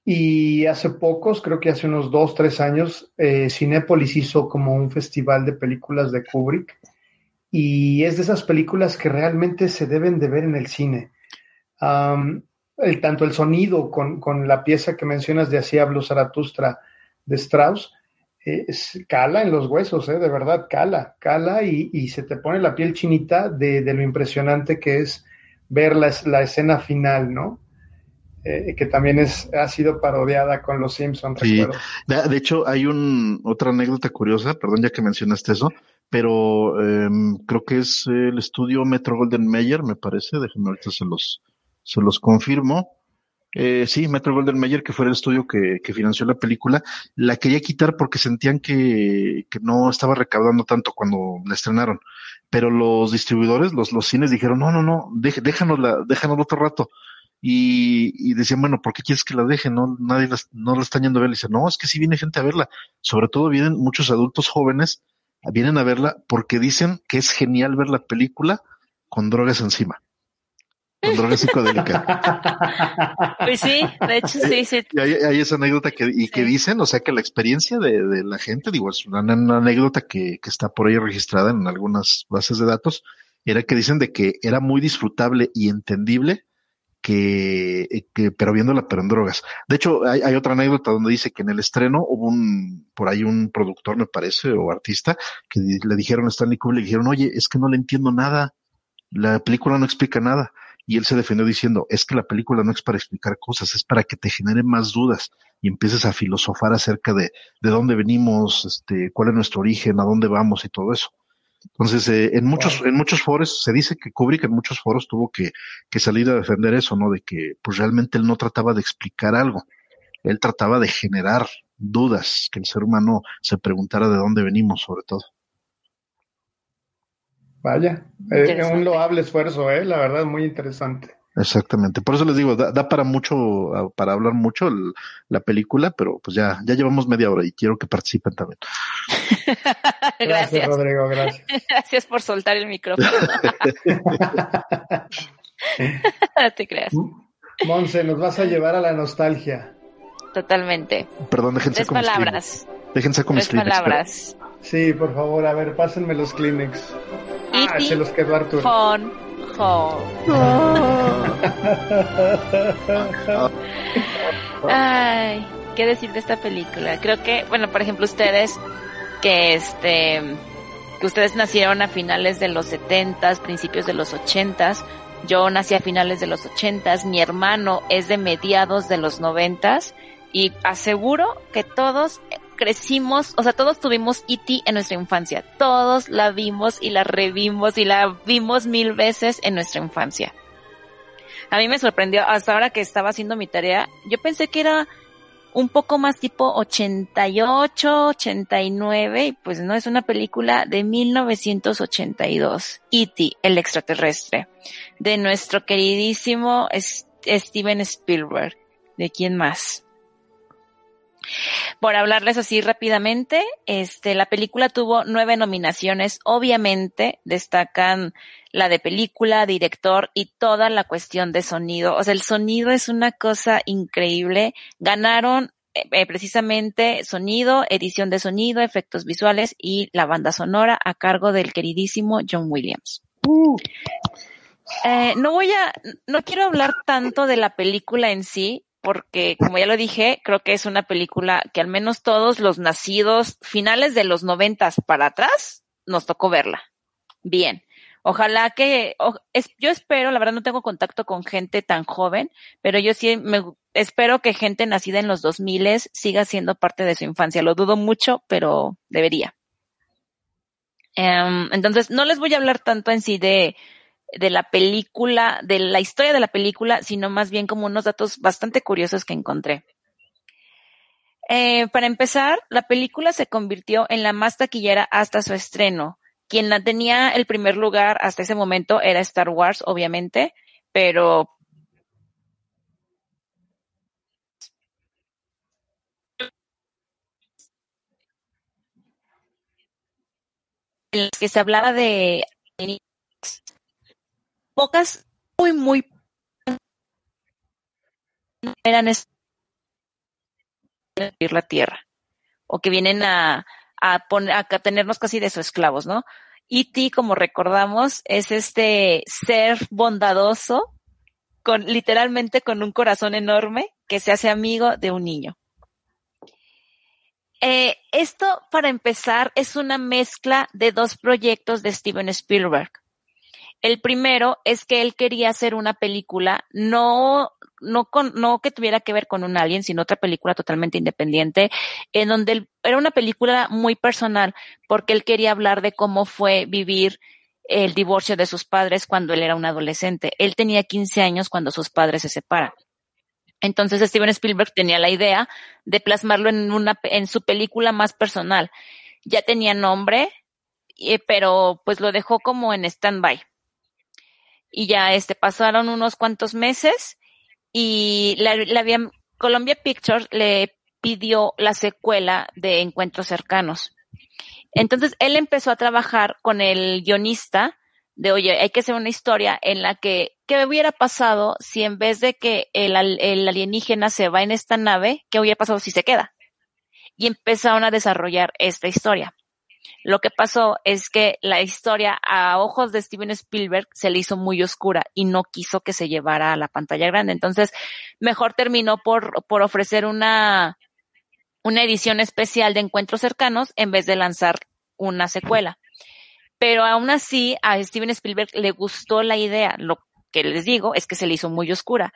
y hace pocos, creo que hace unos dos, tres años, eh, Cinépolis hizo como un festival de películas de Kubrick y es de esas películas que realmente se deben de ver en el cine. el, tanto el sonido con, con, la pieza que mencionas de Así habló Zaratustra de Strauss, cala en los huesos, ¿eh? de verdad, cala, cala y, se te pone la piel chinita de, lo impresionante que es ver la, la escena final, ¿no? Eh, que también es, ha sido parodiada con los Simpsons. Sí. De, hecho, hay un, otra anécdota curiosa, perdón ya que mencionaste eso, pero em, creo que es el estudio Metro Golden Mayer, me parece, déjenme ahorita se los, se los confirmo. Eh, sí, Metro Golden Mayer, que fue el estudio que, que, financió la película, la quería quitar porque sentían que, que no estaba recaudando tanto cuando la estrenaron. Pero los distribuidores, los, los cines dijeron, no, no, no, déjanosla, déjanosla otro rato. Y, y, decían, bueno, ¿por qué quieres que la dejen? No, nadie no la están yendo a ver. Y dice, no, es que sí viene gente a verla. Sobre todo vienen muchos adultos jóvenes, vienen a verla porque dicen que es genial ver la película con drogas encima con *laughs* drogas psicodélicas. Pues sí, de hecho sí, sí. Y hay, esa anécdota que, y que dicen, o sea, que la experiencia de, de la gente, digo, es una, anécdota que, que, está por ahí registrada en algunas bases de datos, era que dicen de que era muy disfrutable y entendible que, que pero viéndola pero en drogas. De hecho, hay, otra anécdota donde dice que en el estreno hubo un, por ahí un productor, me parece, o artista, que le dijeron a Stanley Kubrick, le dijeron, oye, es que no le entiendo nada, la película no explica nada y él se defendió diciendo, es que la película no es para explicar cosas, es para que te genere más dudas y empieces a filosofar acerca de, de dónde venimos, este, cuál es nuestro origen, a dónde vamos y todo eso. Entonces, eh, en muchos, en muchos foros, se dice que Kubrick en muchos foros tuvo que, que salir a defender eso, ¿no? De que, pues realmente él no trataba de explicar algo. Él trataba de generar dudas, que el ser humano se preguntara de dónde venimos, sobre todo. Vaya, es eh, un loable esfuerzo, ¿eh? la verdad, muy interesante. Exactamente, por eso les digo, da, para mucho, para hablar mucho la película, pero pues ya, ya llevamos media hora y quiero que participen también. *laughs* gracias. Rodrigo, gracias. *laughs* Gracias por soltar el micrófono. *laughs* te creas. Monse, nos vas a llevar a la nostalgia. Totalmente. Perdón, déjense Tres palabras. Déjense con Tres palabras. Sí, por favor, a ver, pásenme los Kleenex. Ah, se los quedó Arturo. Phone home. *laughs* Ay, ¿qué decir de esta película? Creo que, bueno, por ejemplo, ustedes que este que ustedes nacieron a finales de los setentas, principios de los ochentas. Yo nací a finales de los ochentas, mi hermano es de mediados de los noventas y aseguro que todos crecimos, o sea, todos tuvimos E.T. en nuestra infancia. Todos la vimos y la revimos y la vimos mil veces en nuestra infancia. A mí me sorprendió, hasta ahora que estaba haciendo mi tarea, yo pensé que era un poco más tipo 88, 89, y pues no, es una película de 1982. E.T., el extraterrestre, de nuestro queridísimo Steven Spielberg. ¿De quién más? Por hablarles así rápidamente, este, la película tuvo nueve nominaciones. Obviamente destacan la de película, director y toda la cuestión de sonido. O sea, el sonido es una cosa increíble. Ganaron eh, eh, precisamente sonido, edición de sonido, efectos visuales y la banda sonora a cargo del queridísimo John Williams. Uh. Eh, no voy a, no quiero hablar tanto de la película en sí, porque como ya lo dije, creo que es una película que al menos todos los nacidos finales de los noventas para atrás nos tocó verla. Bien. Ojalá que, yo espero, la verdad no tengo contacto con gente tan joven, pero yo sí me espero que gente nacida en los 2000 siga siendo parte de su infancia. Lo dudo mucho, pero debería. Em, entonces, no les voy a hablar tanto en sí de, de la película, de la historia de la película, sino más bien como unos datos bastante curiosos que encontré. Eh, para empezar, la película se convirtió en la más taquillera hasta su estreno. Quien la tenía el primer lugar hasta ese momento era Star Wars, obviamente, pero en las que se hablaba de pocas, muy, muy eran la tierra o que vienen a, a, poner, a tenernos casi de sus esclavos, ¿no? E.T., como recordamos, es este ser bondadoso, con, literalmente con un corazón enorme, que se hace amigo de un niño. Eh, esto, para empezar, es una mezcla de dos proyectos de Steven Spielberg. El primero es que él quería hacer una película no no con, no que tuviera que ver con un alien, sino otra película totalmente independiente, en donde era una película muy personal, porque él quería hablar de cómo fue vivir el divorcio de sus padres cuando él era un adolescente. Él tenía 15 años cuando sus padres se separan. Entonces Steven Spielberg tenía la idea de plasmarlo en una, en su película más personal. Ya tenía nombre, eh, pero pues lo dejó como en stand-by. Y ya este, pasaron unos cuantos meses y la, la Columbia Pictures le pidió la secuela de Encuentros Cercanos. Entonces él empezó a trabajar con el guionista de, oye, hay que hacer una historia en la que, ¿qué hubiera pasado si en vez de que el, el alienígena se va en esta nave, qué hubiera pasado si se queda? Y empezaron a desarrollar esta historia. Lo que pasó es que la historia a ojos de Steven Spielberg se le hizo muy oscura y no quiso que se llevara a la pantalla grande. Entonces, mejor terminó por, por ofrecer una, una edición especial de encuentros cercanos en vez de lanzar una secuela. Pero aún así, a Steven Spielberg le gustó la idea. Lo que les digo es que se le hizo muy oscura.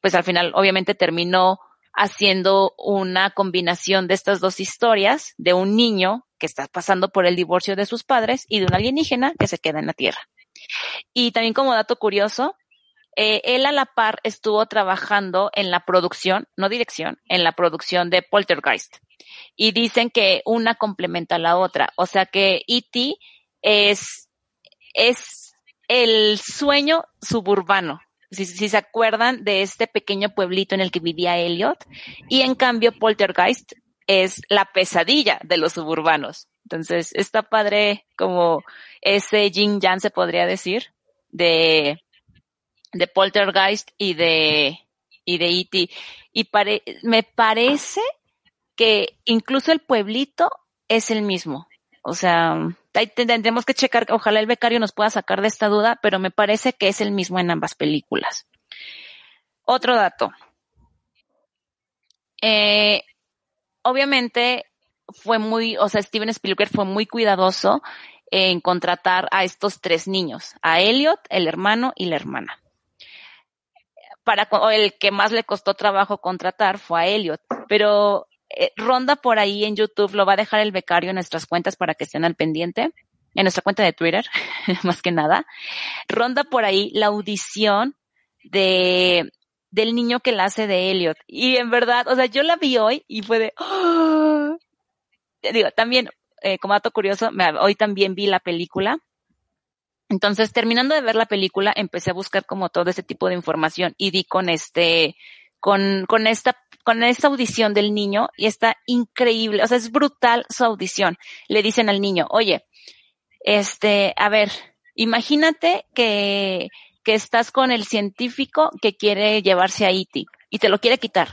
Pues al final, obviamente, terminó haciendo una combinación de estas dos historias de un niño que está pasando por el divorcio de sus padres y de un alienígena que se queda en la Tierra. Y también como dato curioso, eh, él a la par estuvo trabajando en la producción, no dirección, en la producción de Poltergeist. Y dicen que una complementa a la otra. O sea que E.T. es, es el sueño suburbano si, se acuerdan de este pequeño pueblito en el que vivía Elliot. Y en cambio, Poltergeist es la pesadilla de los suburbanos. Entonces, está padre como ese yin yang se podría decir de, de Poltergeist y de, y de E.T. Y me parece que incluso el pueblito es el mismo. O sea, tendremos que checar, ojalá el becario nos pueda sacar de esta duda, pero me parece que es el mismo en ambas películas. Otro dato. Eh, obviamente fue muy, o sea, Steven Spielberg fue muy cuidadoso en contratar a estos tres niños, a Elliot, el hermano y la hermana. Para el que más le costó trabajo contratar fue a Elliot, pero eh, ronda por ahí en YouTube, lo va a dejar el becario en nuestras cuentas para que estén al pendiente, en nuestra cuenta de Twitter, *laughs* más que nada. Ronda por ahí la audición de del niño que la hace de Elliot. Y en verdad, o sea, yo la vi hoy y fue de, ¡oh! digo, también, eh, como dato curioso, hoy también vi la película. Entonces, terminando de ver la película, empecé a buscar como todo ese tipo de información y di con este, con, con esta con esta audición del niño y está increíble, o sea, es brutal su audición. Le dicen al niño, oye, este, a ver, imagínate que, que estás con el científico que quiere llevarse a Iti y te lo quiere quitar.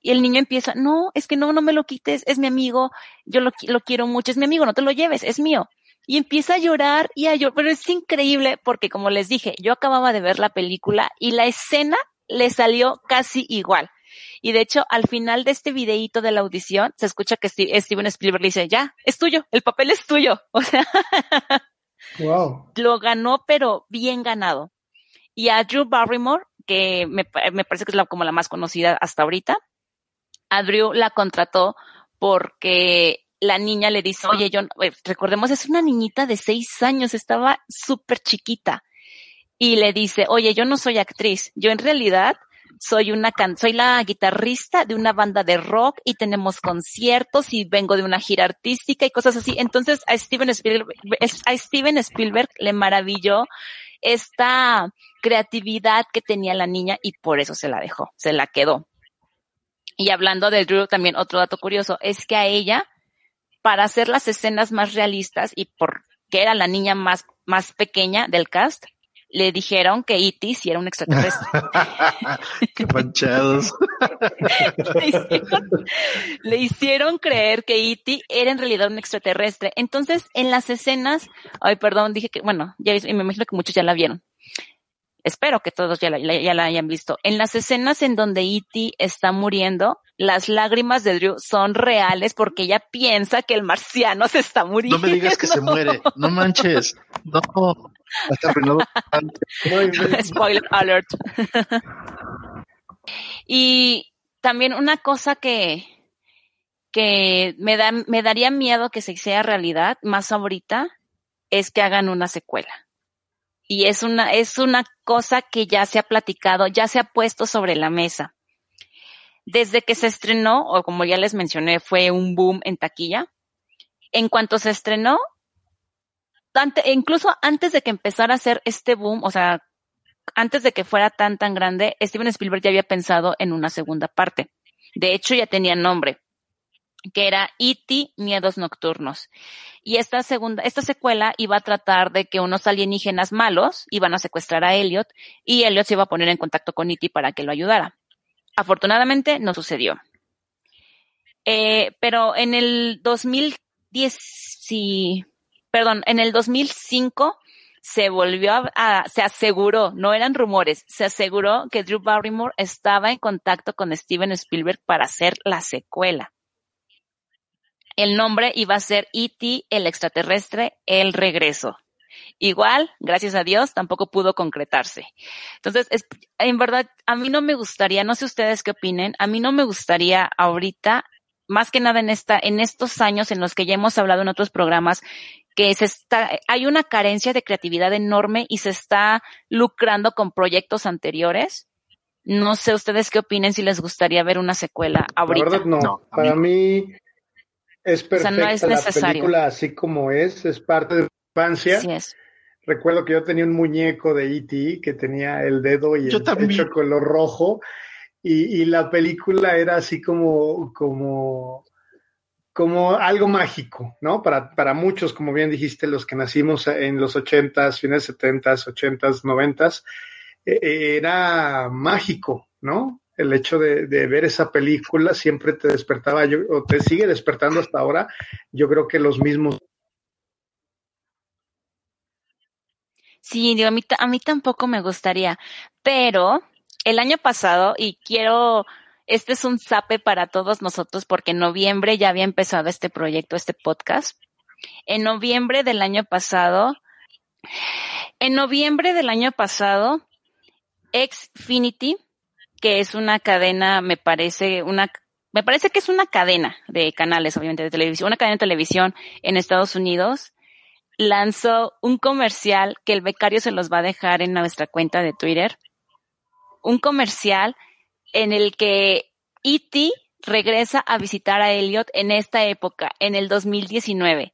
Y el niño empieza, no, es que no, no me lo quites, es mi amigo, yo lo, lo quiero mucho, es mi amigo, no te lo lleves, es mío. Y empieza a llorar y a llorar, pero es increíble porque como les dije, yo acababa de ver la película y la escena le salió casi igual. Y de hecho, al final de este videíto de la audición, se escucha que Steven Spielberg dice, ya, es tuyo, el papel es tuyo. *laughs* O sea, wow. lo ganó, pero bien ganado. Y a Drew Barrymore, que me, parece que es la, como la más conocida hasta ahorita, a Drew la contrató porque la niña le dice, oye, yo, eh, recordemos, es una niñita de seis años, estaba súper chiquita. Y le dice, oye, yo no soy actriz, yo en realidad soy una can soy la guitarrista de una banda de rock y tenemos conciertos y vengo de una gira artística y cosas así. Entonces a Steven Spielberg, a Steven Spielberg le maravilló esta creatividad que tenía la niña y por eso se la dejó, se la quedó. Y hablando de Drew, también otro dato curioso es que a ella, para hacer las escenas más realistas y por que era la niña más, más pequeña del cast, le dijeron que E.T. sí era un extraterrestre. *laughs* Qué panchados. *laughs* le, hicieron, creer que E.T. era en realidad un extraterrestre. Entonces, en las escenas, ay, perdón, dije que, bueno, ya me imagino que muchos ya la vieron. Espero que todos ya la, ya la hayan visto. En las escenas en donde E.T. está muriendo, las lágrimas de Drew son reales porque ella piensa que el marciano se está muriendo. No me digas que se muere. No manches. No. *laughs* Spoiler alert. y también una cosa que, que me da, me daría miedo que se sea realidad, más ahorita, es que hagan una secuela. Y es una, es una cosa que ya se ha platicado, ya se ha puesto sobre la mesa. Desde que se estrenó, o como ya les mencioné, fue un boom en taquilla. En cuanto se estrenó, incluso antes de que empezara a hacer este boom, o sea, antes de que fuera tan tan grande, Steven Spielberg ya había pensado en una segunda parte. De hecho, ya tenía nombre, que era E.T. Miedos Nocturnos. Y esta segunda, esta secuela iba a tratar de que unos alienígenas malos iban a secuestrar a Elliot y Elliot se iba a poner en contacto con E.T. para que lo ayudara. Afortunadamente no sucedió. Eh, pero en el 2010, perdón, en el 2005 se volvió a, se aseguró, no eran rumores, se aseguró que Drew Barrymore estaba en contacto con Steven Spielberg para hacer la secuela. El nombre iba a ser E.T. el extraterrestre, el regreso. Igual, gracias a Dios, tampoco pudo concretarse. Entonces, es, en verdad, a mí no me gustaría, no sé ustedes qué opinen, a mí no me gustaría ahorita, más que nada en esta, en estos años en los que ya hemos hablado en otros programas, que se está, hay una carencia de creatividad enorme y se está lucrando con proyectos anteriores. No sé ustedes qué opinen si les gustaría ver una secuela ahorita. La verdad no. Para mí es perfecta no es la película así como es, es parte de mi infancia. Sí es. Recuerdo que yo tenía un muñeco de E.T. que tenía el dedo y el hecho color rojo y, y la película era así como, como como algo mágico, ¿no? Para, para muchos, como bien dijiste, los que nacimos en los ochentas, fines setentas, ochentas, noventas, e, e, era mágico, ¿no? El hecho de, de, ver esa película siempre te despertaba, yo, o te sigue despertando hasta ahora, yo creo que los mismos. Sí, digo, a mí, a mí tampoco me gustaría, pero el año pasado, y quiero este es un zape para todos nosotros porque en noviembre ya había empezado este proyecto, este podcast. En noviembre del año pasado, en noviembre del año pasado, Xfinity, que es una cadena, me parece, una, me parece que es una cadena de canales, obviamente, de televisión, una cadena de televisión en Estados Unidos, lanzó un comercial que el becario se los va a dejar en nuestra cuenta de Twitter. Un comercial en el que E.T. regresa a visitar a Elliot en esta época, en el 2019.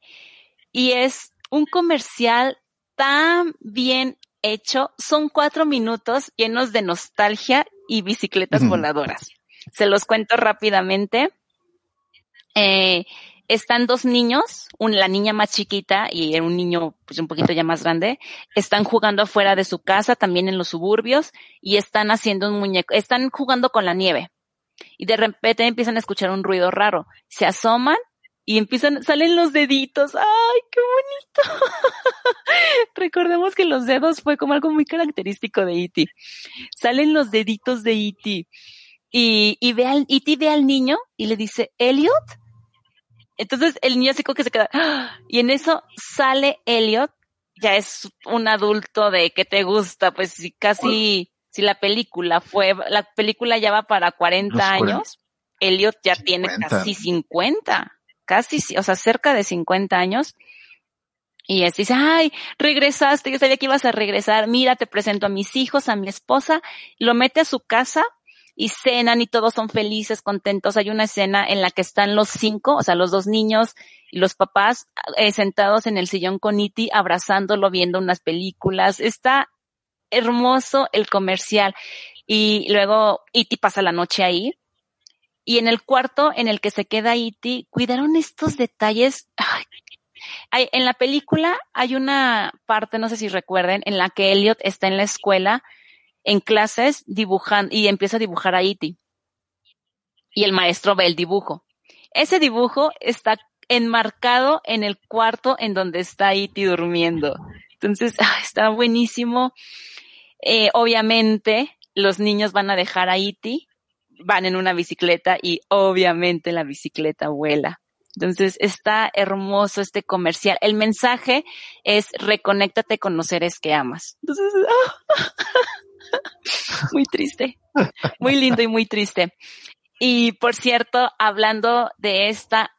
Y es un comercial tan bien hecho. Son cuatro minutos llenos de nostalgia y bicicletas voladoras. Se los cuento rápidamente. Eh, están dos niños, la niña más chiquita y un niño pues un poquito ya más grande, están jugando afuera de su casa, también en los suburbios, y están haciendo un muñeco, están jugando con la nieve. Y de repente empiezan a escuchar un ruido raro. Se asoman y empiezan, salen los deditos. ¡Ay, qué bonito! *laughs* Recordemos que los dedos fue como algo muy característico de E.T. Salen los deditos de E.T. Y, y ve al, E.T. ve al niño y le dice, Elliot, entonces el niño así como que se queda, y en eso sale Elliot, ya es un adulto de que te gusta, pues si casi, si la película fue, la película ya va para 40 años, Elliot ya tiene casi 50, casi, o sea, cerca de 50 años. Y él dice, ay, regresaste, yo sabía que ibas a regresar, mira, te presento a mis hijos, a mi esposa, lo mete a su casa, y cenan y todos son felices, contentos. Hay una escena en la que están los cinco, o sea, los dos niños y los papás eh, sentados en el sillón con Iti, abrazándolo, viendo unas películas. Está hermoso el comercial. Y luego Iti pasa la noche ahí. Y en el cuarto en el que se queda Iti, cuidaron estos detalles. Hay, en la película hay una parte, no sé si recuerden, en la que Elliot está en la escuela, en clases, dibujando, y empieza a dibujar a Iti. Y el maestro ve el dibujo. Ese dibujo está enmarcado en el cuarto en donde está Iti durmiendo. Entonces, ah, está buenísimo. Eh, obviamente, los niños van a dejar a Iti, van en una bicicleta y obviamente la bicicleta vuela. Entonces está hermoso este comercial. El mensaje es reconéctate con los seres que amas. Entonces, *laughs* *laughs* muy triste, muy lindo y muy triste. Y por cierto, hablando de esta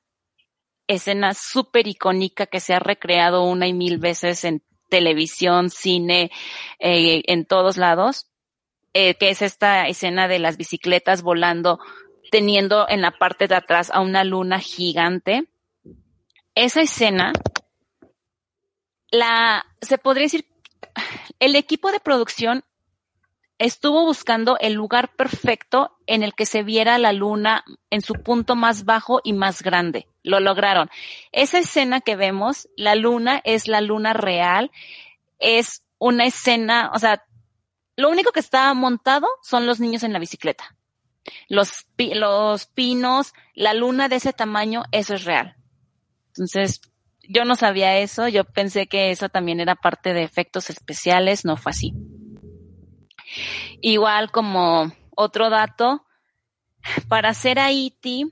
escena súper icónica que se ha recreado una y mil veces en televisión, cine, eh, en todos lados, eh, que es esta escena de las bicicletas volando, teniendo en la parte de atrás a una luna gigante. Esa escena, la, se podría decir, el equipo de producción estuvo buscando el lugar perfecto en el que se viera la luna en su punto más bajo y más grande. Lo lograron. Esa escena que vemos, la luna es la luna real, es una escena, o sea, lo único que está montado son los niños en la bicicleta. Los, los pinos, la luna de ese tamaño, eso es real. Entonces, yo no sabía eso, yo pensé que eso también era parte de efectos especiales, no fue así. Igual como otro dato, para hacer a E.T.,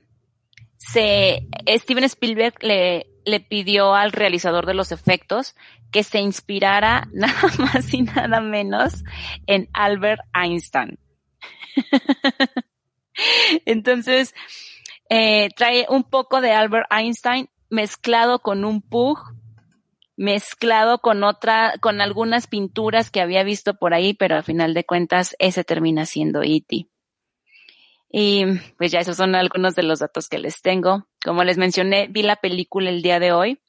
se, Steven Spielberg le, le pidió al realizador de los efectos que se inspirara *laughs* nada más y nada menos en Albert Einstein. *laughs* Entonces, eh, trae un poco de Albert Einstein mezclado con un pug, mezclado con otra, con algunas pinturas que había visto por ahí, pero al final de cuentas ese termina siendo E.T. Y pues ya esos son algunos de los datos que les tengo. Como les mencioné, vi la película el día de hoy.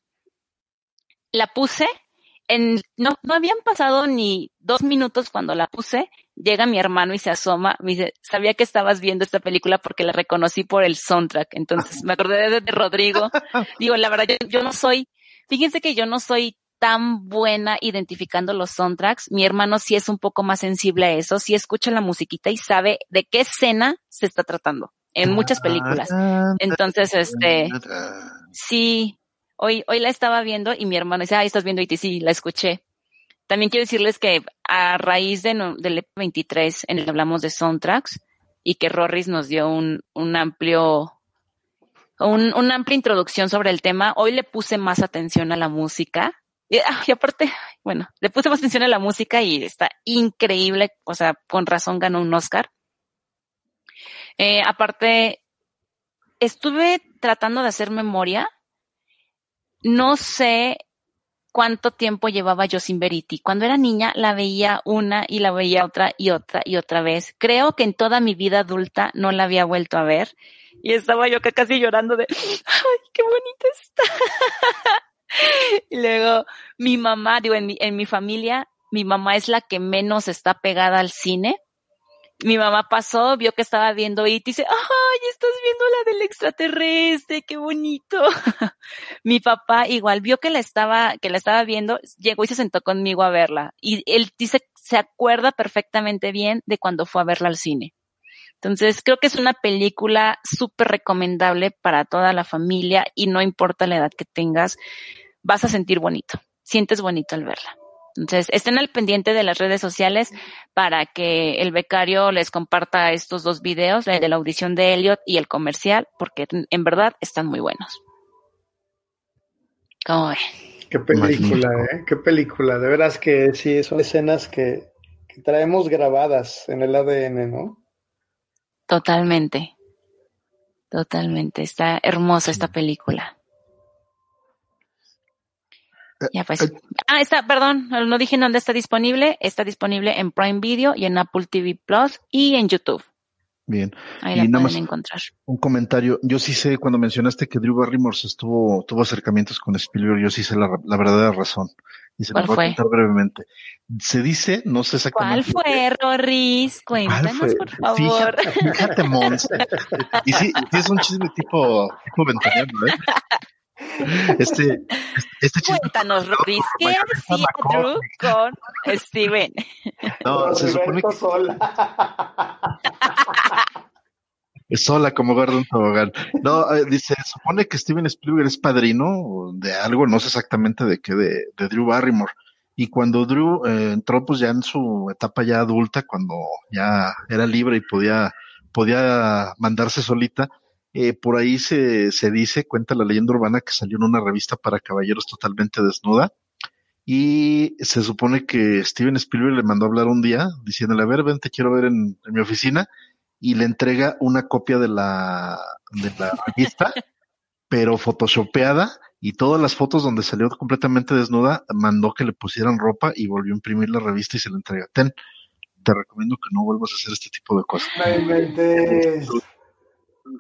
La puse en, no, no habían pasado ni dos minutos cuando la puse. Llega mi hermano y se asoma. Me dice, sabía que estabas viendo esta película porque la reconocí por el soundtrack. Entonces me acordé de, Rodrigo. *laughs* Digo, la verdad, yo no soy, fíjense que yo no soy tan buena identificando los soundtracks. Mi hermano sí es un poco más sensible a eso, sí escucha la musiquita y sabe de qué escena se está tratando en muchas películas. Entonces, *laughs* este, sí, hoy, hoy la estaba viendo y mi hermano dice, ah, estás viendo y sí, la escuché. También quiero decirles que a raíz de, del EP23 en el que hablamos de soundtracks y que Rorris nos dio un, un amplio un, una amplia introducción sobre el tema. Hoy le puse más atención a la música Ah, y, aparte, bueno, le puse más atención a la música y está increíble, o sea, con razón ganó un Oscar. Eh, aparte, estuve tratando de hacer memoria. No sé cuánto tiempo llevaba yo sin Verity. Cuando era niña la veía una y la veía otra y otra y otra vez. Creo que en toda mi vida adulta no la había vuelto a ver. Y estaba yo casi llorando de, ay, qué bonita está. *laughs* y luego mi mamá, digo, en mi, en mi familia, mi mamá es la que menos está pegada al cine. Mi mamá pasó, vio que estaba viendo y dice, ay, estás viendo la del extraterrestre, qué bonito. *laughs* mi papá igual vio que la estaba, que la estaba viendo, llegó y se sentó conmigo a verla. Y él dice, se acuerda perfectamente bien de cuando fue a verla al cine. Entonces, creo que es una película súper recomendable para toda la familia y no importa la edad que tengas, vas a sentir bonito, sientes bonito al verla. Entonces, estén al pendiente de las redes sociales para que el becario les comparta estos dos videos, el de la audición de Elliot y el comercial, porque en verdad están muy buenos. ¿Cómo ven? Qué película, ¿eh? Qué película. De veras que sí, son escenas que, que traemos grabadas en el ADN, ¿no? Totalmente. Totalmente. Está hermosa esta película. Eh, ya pues. Eh, ah, está, perdón, no dije dónde está disponible. Está disponible en Prime Video y en Apple TV Plus y en YouTube. Bien. Ahí la pueden encontrar. Un comentario. Yo sí sé, cuando mencionaste que Drew Barrymore estuvo, tuvo acercamientos con Spielberg, yo sí sé la, la verdadera razón. Y se ¿Cuál voy fue? a contar brevemente. Se dice, no sé ¿Cuál exactamente. fue, Rorris? Cuéntanos, fue? por favor. Fíjate, fíjate, Mons. *laughs* Y sí, sí es un chisme tipo, tipo ventaneando, ¿eh? Este, *laughs* este Cuéntanos, Rodríguez, ¿qué hacía Drew con Steven? No, se supone Sola. que es sola como Gordon Tobogán. No, eh, dice, se supone que Steven Spielberg es padrino de algo, no sé exactamente de qué, de, de Drew Barrymore. Y cuando Drew eh, entró pues ya en su etapa ya adulta, cuando ya era libre y podía, podía mandarse solita, eh, por ahí se, se dice, cuenta la leyenda urbana que salió en una revista para caballeros totalmente desnuda. Y se supone que Steven Spielberg le mandó a hablar un día diciéndole, a ver, ven, te quiero ver en, mi oficina. Y le entrega una copia de la, de la *laughs* revista, pero photoshopeada y todas las fotos donde salió completamente desnuda, mandó que le pusieran ropa y volvió a imprimir la revista y se la entrega. Ten, te recomiendo que no vuelvas a hacer este tipo de cosas.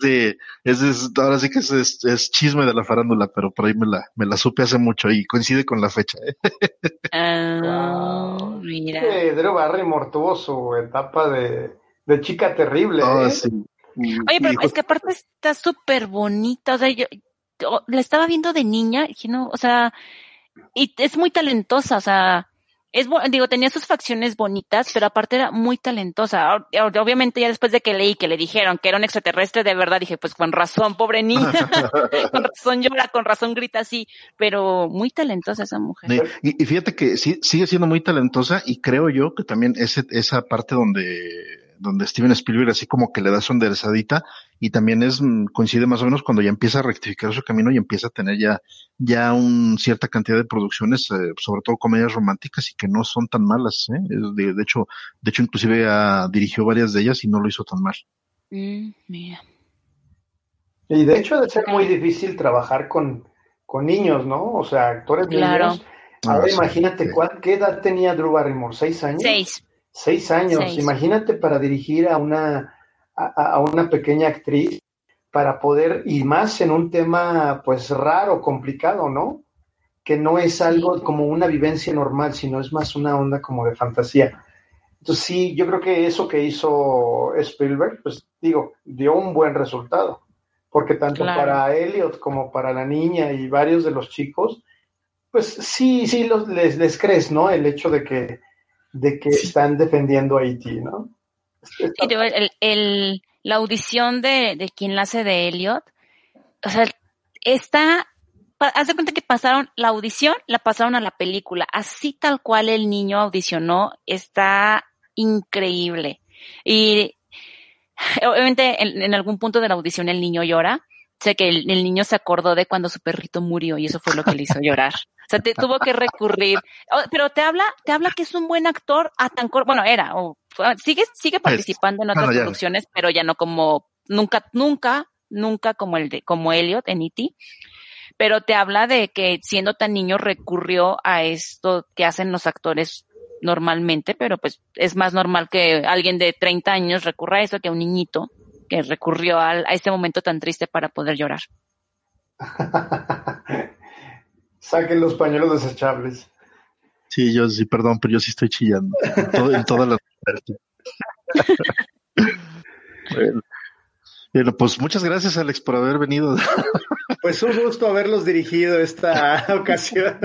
Sí, es, es- ahora sí que es, es- es chisme de la farándula, pero por ahí me la, me la supe hace mucho y coincide con la fecha. ¿eh? *laughs* Ah, Wow. mira. Drew Barrymore tuvo su etapa de, de chica terrible. Ah, ¿eh? sí. Y- Oye, pero es que aparte está súper bonita, o sea, yo, yo la estaba viendo de niña, y no, o sea, y es muy talentosa, o sea, es, digo, tenía sus facciones bonitas, pero aparte era muy talentosa. Ob- ob- Obviamente ya después de que leí que le dijeron que era un extraterrestre, de verdad dije, pues con razón, pobre niña, *laughs* con razón llora, con razón grita así, pero muy talentosa esa mujer. Y, y fíjate que sí, sigue siendo muy talentosa y creo yo que también ese, esa parte donde, donde Steven Spielberg así como que le da su enderezadita y también es, mm, coincide más o menos cuando ya empieza a rectificar su camino y empieza a tener ya, ya un cierta cantidad de producciones, eh, sobre todo comedias románticas y que no son tan malas, ¿eh? Es De, de hecho, de hecho inclusive ah, dirigió varias de ellas y no lo hizo tan mal. Mm, mira. Y de hecho, ha de ser muy difícil trabajar con, con niños, ¿no? O sea, actores Claro. niños. Ahora Ah, sí. imagínate, ¿cuál, ¿qué edad tenía Drew Barrymore? ¿Seis años? Seis. Seis años. Seis. Imagínate para dirigir a una, a, a una pequeña actriz para poder, y más en un tema pues raro, complicado, ¿no? Que no es algo como una vivencia normal, sino es más una onda como de fantasía. Entonces sí, yo creo que eso que hizo Spielberg, pues digo, dio un buen resultado, porque tanto Claro. para Elliot como para la niña y varios de los chicos, pues sí, sí los, les, les crees, ¿no? El hecho de que, de que están defendiendo a Haití, ¿no? Y digo, el, el- la audición de, de quien la hace de Elliot, o sea, está, haz de cuenta que pasaron la audición, la pasaron a la película, así tal cual el niño audicionó, está increíble. Y obviamente en, en algún punto de la audición el niño llora. Sé que el, el niño se acordó de cuando su perrito murió y eso fue lo que le hizo llorar. O sea, te tuvo que recurrir. Oh, Pero te habla, te habla que es un buen actor a tan cor- bueno, era, o sigue, sigue participando en otras bueno, ya. producciones, pero ya no como, nunca, nunca, nunca como el de, como Elliot en E.T. Pero te habla de que siendo tan niño recurrió a esto que hacen los actores normalmente, pero pues es más normal que alguien de 30 años recurra a eso que a un niñito que recurrió al- a este momento tan triste para poder llorar. *laughs* Saquen los pañuelos desechables. Sí, yo sí, perdón, pero yo sí estoy chillando. En, todo- en todas las *laughs* *laughs* bueno, Bueno, pues muchas gracias, Alex, por haber venido. Pues un gusto haberlos dirigido esta *laughs* ocasión.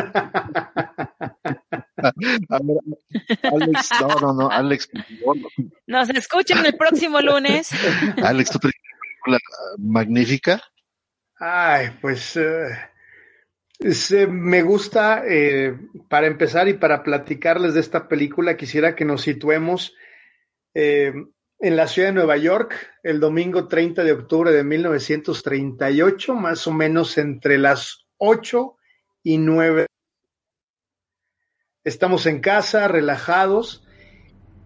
A ver, Alex, no, no, no, Alex, no. Nos escuchan el próximo lunes. Alex, tú película magnífica. Ay, pues eh, es, eh, me gusta, eh, para empezar y para platicarles de esta película, quisiera que nos situemos eh, en la ciudad de Nueva York el domingo 30 de octubre de 1938, más o menos entre las 8 y 9. Estamos en casa, relajados,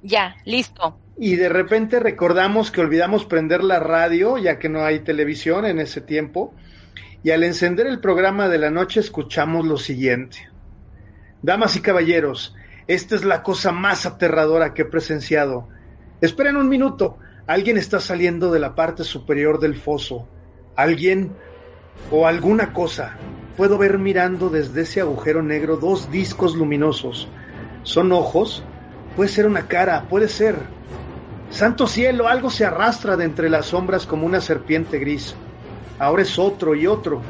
Ya, listo. y de repente recordamos que olvidamos prender la radio, ya que no hay televisión en ese tiempo, y al encender el programa de la noche escuchamos lo siguiente. Damas y caballeros, esta es la cosa más aterradora que he presenciado. Esperen un minuto, alguien está saliendo de la parte superior del foso. Alguien o alguna cosa. Puedo ver mirando desde ese agujero negro dos discos luminosos. ¿Son ojos? Puede ser una cara, puede ser. Santo cielo, algo se arrastra de entre las sombras como una serpiente gris. Ahora es otro y otro.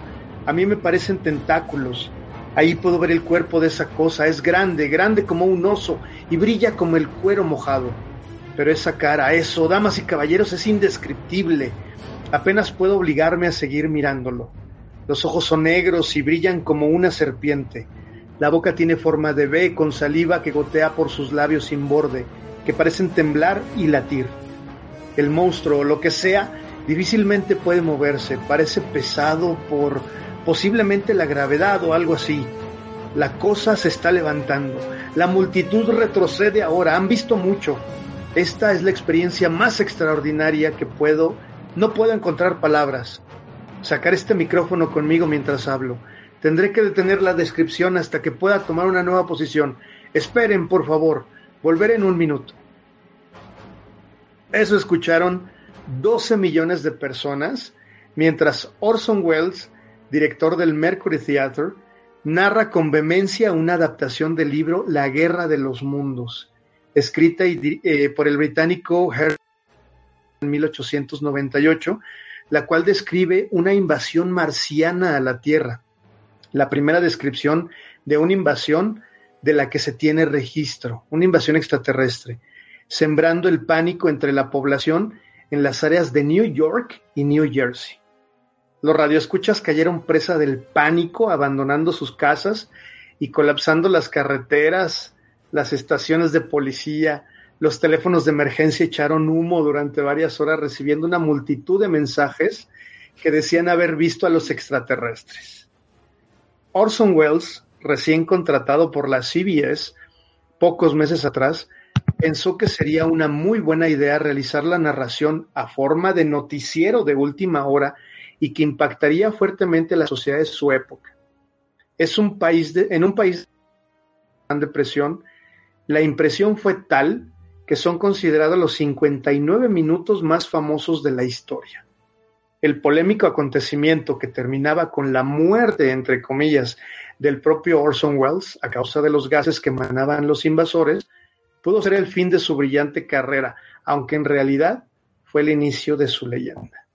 A mí me parecen tentáculos. Ahí puedo ver el cuerpo de esa cosa. Es grande, grande como un oso y brilla como el cuero mojado. Pero esa cara, eso, damas y caballeros, es indescriptible. Apenas puedo obligarme a seguir mirándolo. Los ojos son negros y brillan como una serpiente. La boca tiene forma de B con saliva que gotea por sus labios sin borde, que parecen temblar y latir. El monstruo, lo que sea, difícilmente puede moverse, parece pesado por posiblemente la gravedad o algo así. La cosa se está levantando. La multitud retrocede ahora. Han visto mucho. Esta es la experiencia más extraordinaria que puedo, no puedo encontrar palabras. Sacar este micrófono conmigo mientras hablo. Tendré que detener la descripción hasta que pueda tomar una nueva posición. Esperen, por favor. Volveré en un minuto. Eso escucharon 12 millones de personas, mientras Orson Welles, director del Mercury Theatre, narra con vehemencia una adaptación del libro La Guerra de los Mundos escrita eh, por el británico Herr en 1898, la cual describe una invasión marciana a la Tierra, la primera descripción de una invasión de la que se tiene registro, una invasión extraterrestre, sembrando el pánico entre la población en las áreas de New York y New Jersey. Los radioescuchas cayeron presa del pánico, abandonando sus casas y colapsando las carreteras, las estaciones de policía, los teléfonos de emergencia echaron humo durante varias horas recibiendo una multitud de mensajes que decían haber visto a los extraterrestres. Orson Welles, recién contratado por la CBS pocos meses atrás, pensó que sería una muy buena idea realizar la narración a forma de noticiero de última hora y que impactaría fuertemente la sociedad de su época. Es un país en un país de depresión la impresión fue tal que son considerados los 59 minutos más famosos de la historia. El polémico acontecimiento que terminaba con la muerte, entre comillas, del propio Orson Welles a causa de los gases que emanaban los invasores, pudo ser el fin de su brillante carrera, aunque en realidad fue el inicio de su leyenda.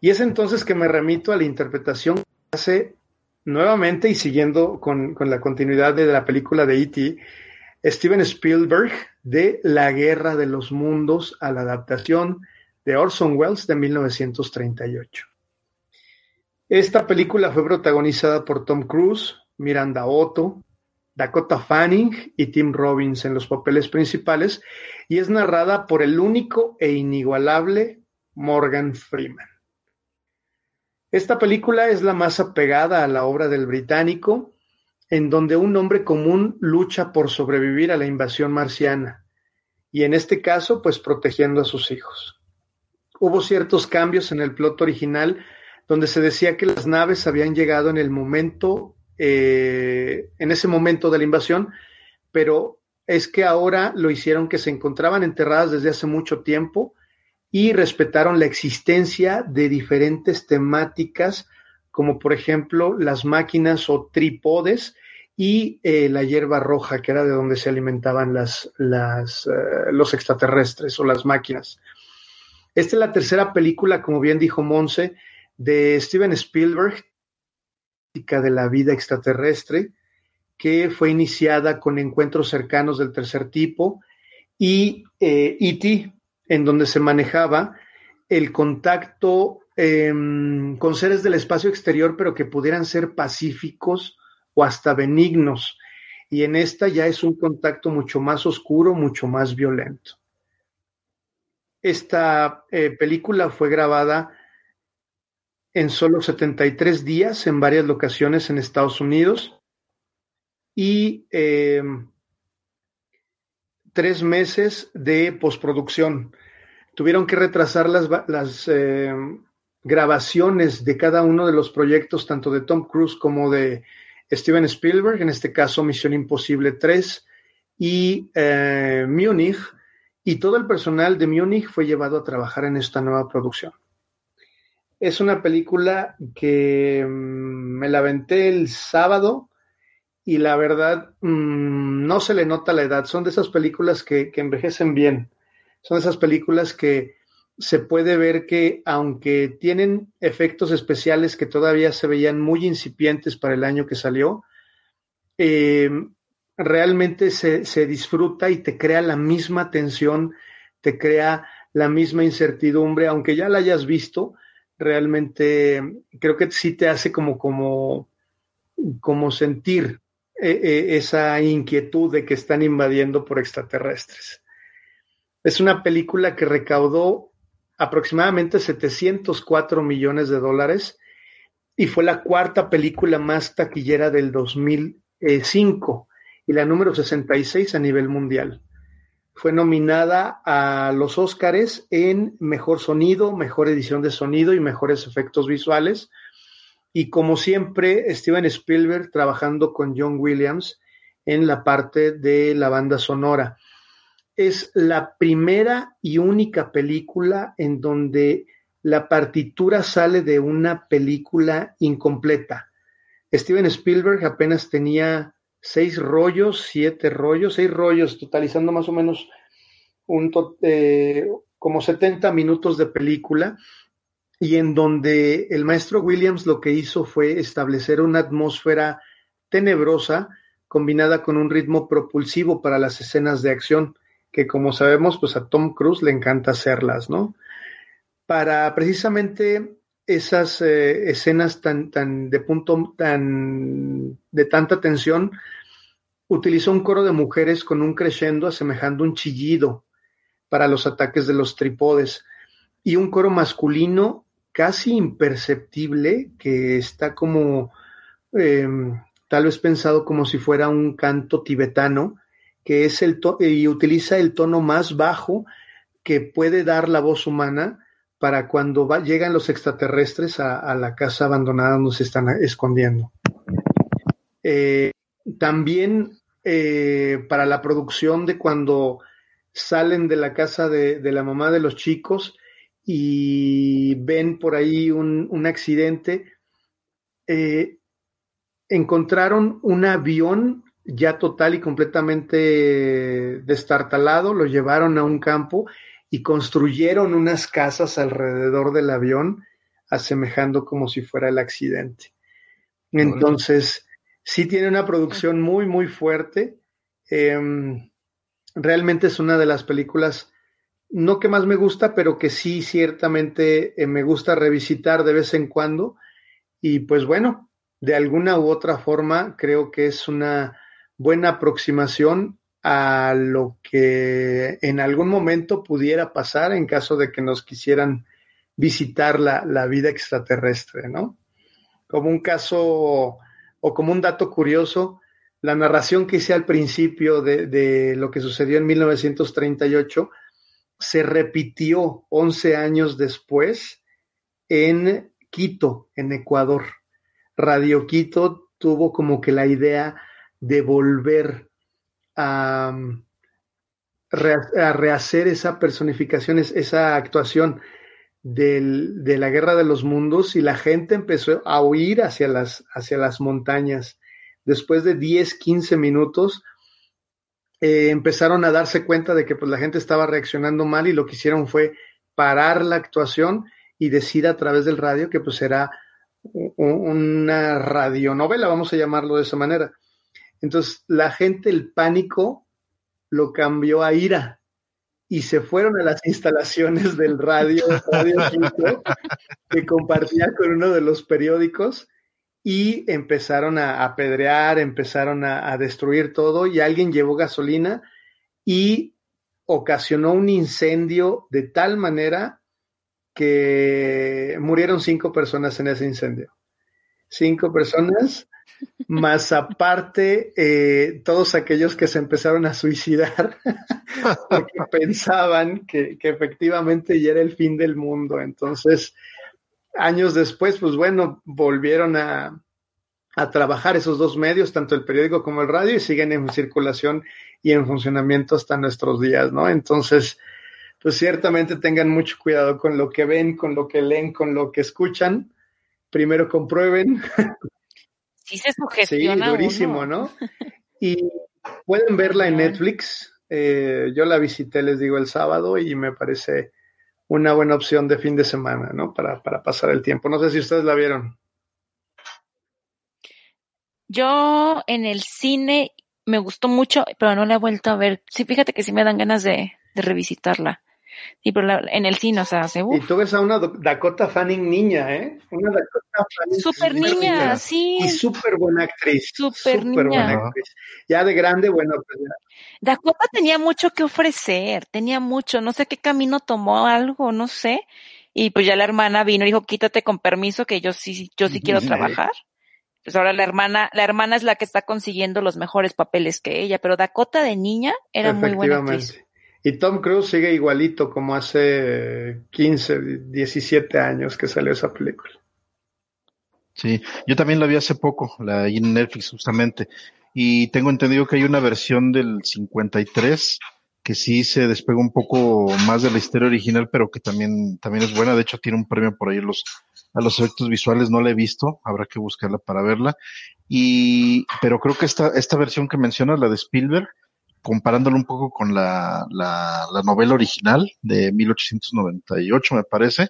Y es entonces que me remito a la interpretación que hace nuevamente y siguiendo con, la continuidad de la película de E.T., Steven Spielberg de La Guerra de los Mundos a la adaptación de Orson Welles de 1938. Esta película fue protagonizada por Tom Cruise, Miranda Otto, Dakota Fanning y Tim Robbins en los papeles principales y es narrada por el único e inigualable Morgan Freeman. Esta película es la más apegada a la obra del británico, en donde un hombre común lucha por sobrevivir a la invasión marciana, y en este caso, pues protegiendo a sus hijos. Hubo ciertos cambios en el plot original, donde se decía que las naves habían llegado en el momento, eh, en ese momento de la invasión, pero es que ahora lo hicieron que se encontraban enterradas desde hace mucho tiempo y respetaron la existencia de diferentes temáticas, como por ejemplo las máquinas o trípodes y eh, la hierba roja, que era de donde se alimentaban las, eh, los extraterrestres o las máquinas. Esta es la tercera película, como bien dijo Monse, de Steven Spielberg, de la vida extraterrestre, que fue iniciada con encuentros cercanos del tercer tipo, y eh, E.T., en donde se manejaba el contacto em, con seres del espacio exterior, pero que pudieran ser pacíficos o hasta benignos. Y en esta ya es un contacto mucho más oscuro, mucho más violento. Esta eh, película fue grabada en solo 73 días en varias locaciones en Estados Unidos y em, tres meses de postproducción. Tuvieron que retrasar las, eh, grabaciones de cada uno de los proyectos, tanto de Tom Cruise como de Steven Spielberg, en este caso Misión Imposible 3 y eh, Múnich, y todo el personal de Múnich fue llevado a trabajar en esta nueva producción. Es una película que mm, me la aventé el sábado y la verdad mm, no se le nota la edad. Son de esas películas que, envejecen bien. Son esas películas que se puede ver que aunque tienen efectos especiales que todavía se veían muy incipientes para el año que salió, eh, realmente se, se, disfruta y te crea la misma tensión, te crea la misma incertidumbre, aunque ya la hayas visto, realmente creo que sí te hace como, como, como sentir eh, eh, esa inquietud de que están invadiendo por extraterrestres. Es una película que recaudó aproximadamente 704 millones de dólares y fue la cuarta película más taquillera del 2005 y la número 66 a nivel mundial. Fue nominada a los Óscares en Mejor Sonido, Mejor Edición de Sonido y Mejores Efectos Visuales. Y como siempre, Steven Spielberg trabajando con John Williams en la parte de la banda sonora es la primera y única película en donde la partitura sale de una película incompleta. Steven Spielberg apenas tenía seis rollos, siete rollos, seis rollos, totalizando más o menos un eh, como 70 minutos de película, y en donde el maestro Williams lo que hizo fue establecer una atmósfera tenebrosa combinada con un ritmo propulsivo para las escenas de acción que como sabemos, pues a Tom Cruise le encanta hacerlas, ¿no? Para precisamente esas eh, escenas tan, tan de punto, tan de tanta tensión, utilizó un coro de mujeres con un crescendo asemejando un chillido para los ataques de los tripodes y un coro masculino casi imperceptible que está como em, tal vez pensado como si fuera un canto tibetano que es el y utiliza el tono más bajo que puede dar la voz humana para cuando llegan los extraterrestres a, la casa abandonada donde se están escondiendo. Eh, también eh, para la producción de cuando salen de la casa de, la mamá de los chicos y ven por ahí un, accidente, eh, encontraron un avión ya total y completamente destartalado, lo llevaron a un campo y construyeron unas casas alrededor del avión, asemejando como si fuera el accidente. Entonces, sí tiene una producción muy, muy fuerte. Em, realmente es una de las películas, no que más me gusta, pero que sí ciertamente eh, me gusta revisitar de vez en cuando. Y pues bueno, de alguna u otra forma creo que es una buena aproximación a lo que en algún momento pudiera pasar en caso de que nos quisieran visitar la, la vida extraterrestre, ¿no? Como un caso o como un dato curioso, la narración que hice al principio de, de, lo que sucedió en 1938 se repitió 11 años después en Quito, en Ecuador. Radio Quito tuvo como que la idea de volver a, rehacer esa personificación, esa actuación de la guerra de los mundos y la gente empezó a huir hacia las, hacia las montañas. Después de 10, 15 minutos, eh, empezaron a darse cuenta de que pues, la gente estaba reaccionando mal y lo que hicieron fue parar la actuación y decir a través del radio que pues era una radionovela, vamos a llamarlo de esa manera. Entonces la gente, el pánico, lo cambió a ira y se fueron a las instalaciones del radio, radio que compartía con uno de los periódicos y empezaron a apedrear, empezaron a, destruir todo y alguien llevó gasolina y ocasionó un incendio de tal manera que murieron cinco personas en ese incendio. Cinco personas más aparte eh, todos aquellos que se empezaron a suicidar *laughs* porque pensaban que, efectivamente ya era el fin del mundo. Entonces, años después, pues bueno, volvieron a, a trabajar esos dos medios, tanto el periódico como el radio, y siguen en circulación y en funcionamiento hasta nuestros días, ¿no? Entonces, pues ciertamente tengan mucho cuidado con lo que ven, con lo que leen, con lo que escuchan. Primero comprueben sí se sugestiona. Sí, durísimo, ¿no? *laughs* Y pueden verla en Netflix. Eh, yo la visité, les digo, el sábado y me parece una buena opción de fin de semana, ¿no? Para, para pasar el tiempo. No sé si ustedes la vieron. Yo en el cine me gustó mucho, pero no la he vuelto a ver. Sí, fíjate que sí me dan ganas de, de revisitarla. Sí, pero la, en el cine, o sea, se, Y tú ves a una Dakota Fanning niña, ¿eh? Una Dakota Fanning. Super niña, sí. Y súper buena actriz. Súper niña. Buena actriz. Ya de grande, bueno, pues ya. Dakota tenía mucho que ofrecer, tenía mucho, no sé qué camino tomó algo, no sé. Y pues ya la hermana vino y dijo, quítate con permiso que yo sí, yo sí quiero trabajar. Pues ahora la hermana, la hermana es la que está consiguiendo los mejores papeles que ella, pero Dakota de niña era muy buena actriz. Y Tom Cruise sigue igualito como hace 15, 17 años que salió esa película. Sí, yo también la vi hace poco, la en Netflix justamente. Y tengo entendido que hay una versión del 53 que sí se despega un poco más de la historia original, pero que también, también es buena. De hecho, tiene un premio por ahí los, a los efectos visuales. No la he visto, habrá que buscarla para verla. Y, pero creo que esta, esta versión que mencionas, la de Spielberg, comparándolo un poco con la, la, la, novela original de 1898, me parece,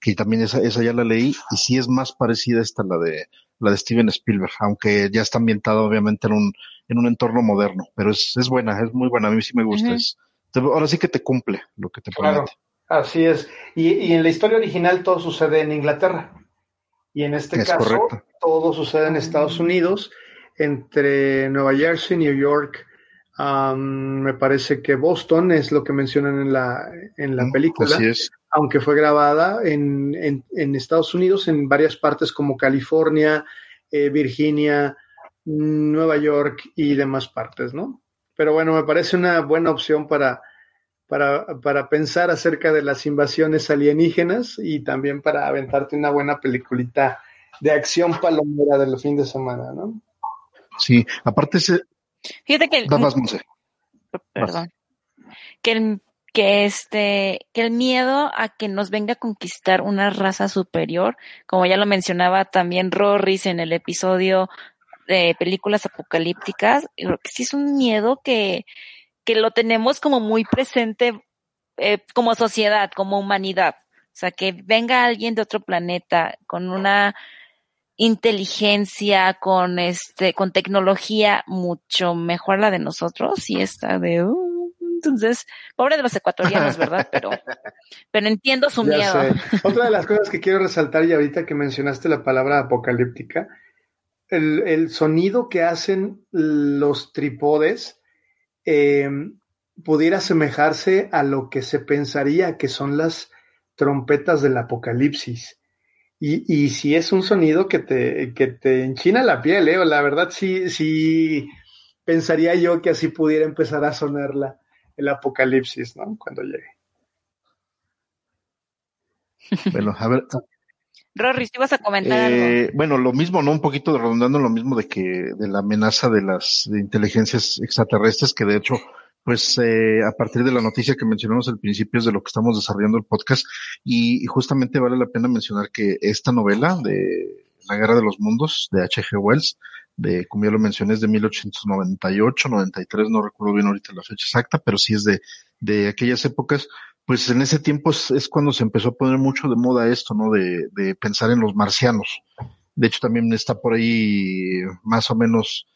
que también esa, esa ya la leí, y sí es más parecida esta la de la de Steven Spielberg, aunque ya está ambientada obviamente en un, en un entorno moderno, pero es, es buena, es muy buena, a mí sí me gusta, uh -huh. es, ahora sí que te cumple lo que te claro, promete. Así es, y, y, en la historia original todo sucede en Inglaterra, y en este es caso correcto. todo sucede en Estados Unidos, entre Nueva Jersey, New York, Um, me parece que Boston es lo que mencionan en la, en la película, Así es. aunque fue grabada en, en, en, Estados Unidos, en varias partes como California, eh, Virginia, Nueva York y demás partes, ¿no? Pero bueno, me parece una buena opción para, para, para pensar acerca de las invasiones alienígenas y también para aventarte una buena peliculita de acción palomera del fin de semana, ¿no? Sí, aparte se, Fíjate que el, Vas, perdón, que el, que este, que el miedo a que nos venga a conquistar una raza superior, como ya lo mencionaba también Rorris en el episodio de películas apocalípticas, creo que sí es un miedo que, que lo tenemos como muy presente eh, como sociedad, como humanidad. O sea, que venga alguien de otro planeta con una inteligencia, con este, con tecnología mucho mejor la de nosotros y esta de uh, entonces, pobre de los ecuatorianos, ¿verdad? Pero, *laughs* pero entiendo su Ya miedo. sé. *laughs* Otra de las cosas que quiero resaltar, y ahorita que mencionaste la palabra apocalíptica, el, el sonido que hacen los tripodes eh, pudiera asemejarse a lo que se pensaría que son las trompetas del apocalipsis. Y, y si es un sonido que te, que te enchina la piel, ¿eh? La verdad sí, sí pensaría yo que así pudiera empezar a sonar la, el apocalipsis, ¿no? Cuando llegue. Bueno, a ver. Rory, si vas a comentar eh, algo. Bueno, lo mismo, ¿no? Un poquito redundando lo mismo de que de la amenaza de las de inteligencias extraterrestres, que de hecho, pues eh, a partir de la noticia que mencionamos al principio es de lo que estamos desarrollando el podcast y, y justamente vale la pena mencionar que esta novela de La Guerra de los Mundos de H.G. Wells, de, como ya lo mencioné, es de 1898, 93, no recuerdo bien ahorita la fecha exacta, pero sí es de, de aquellas épocas, pues en ese tiempo es, es, cuando se empezó a poner mucho de moda esto, ¿no? De, de, pensar en los marcianos. De hecho, también está por ahí más o menos,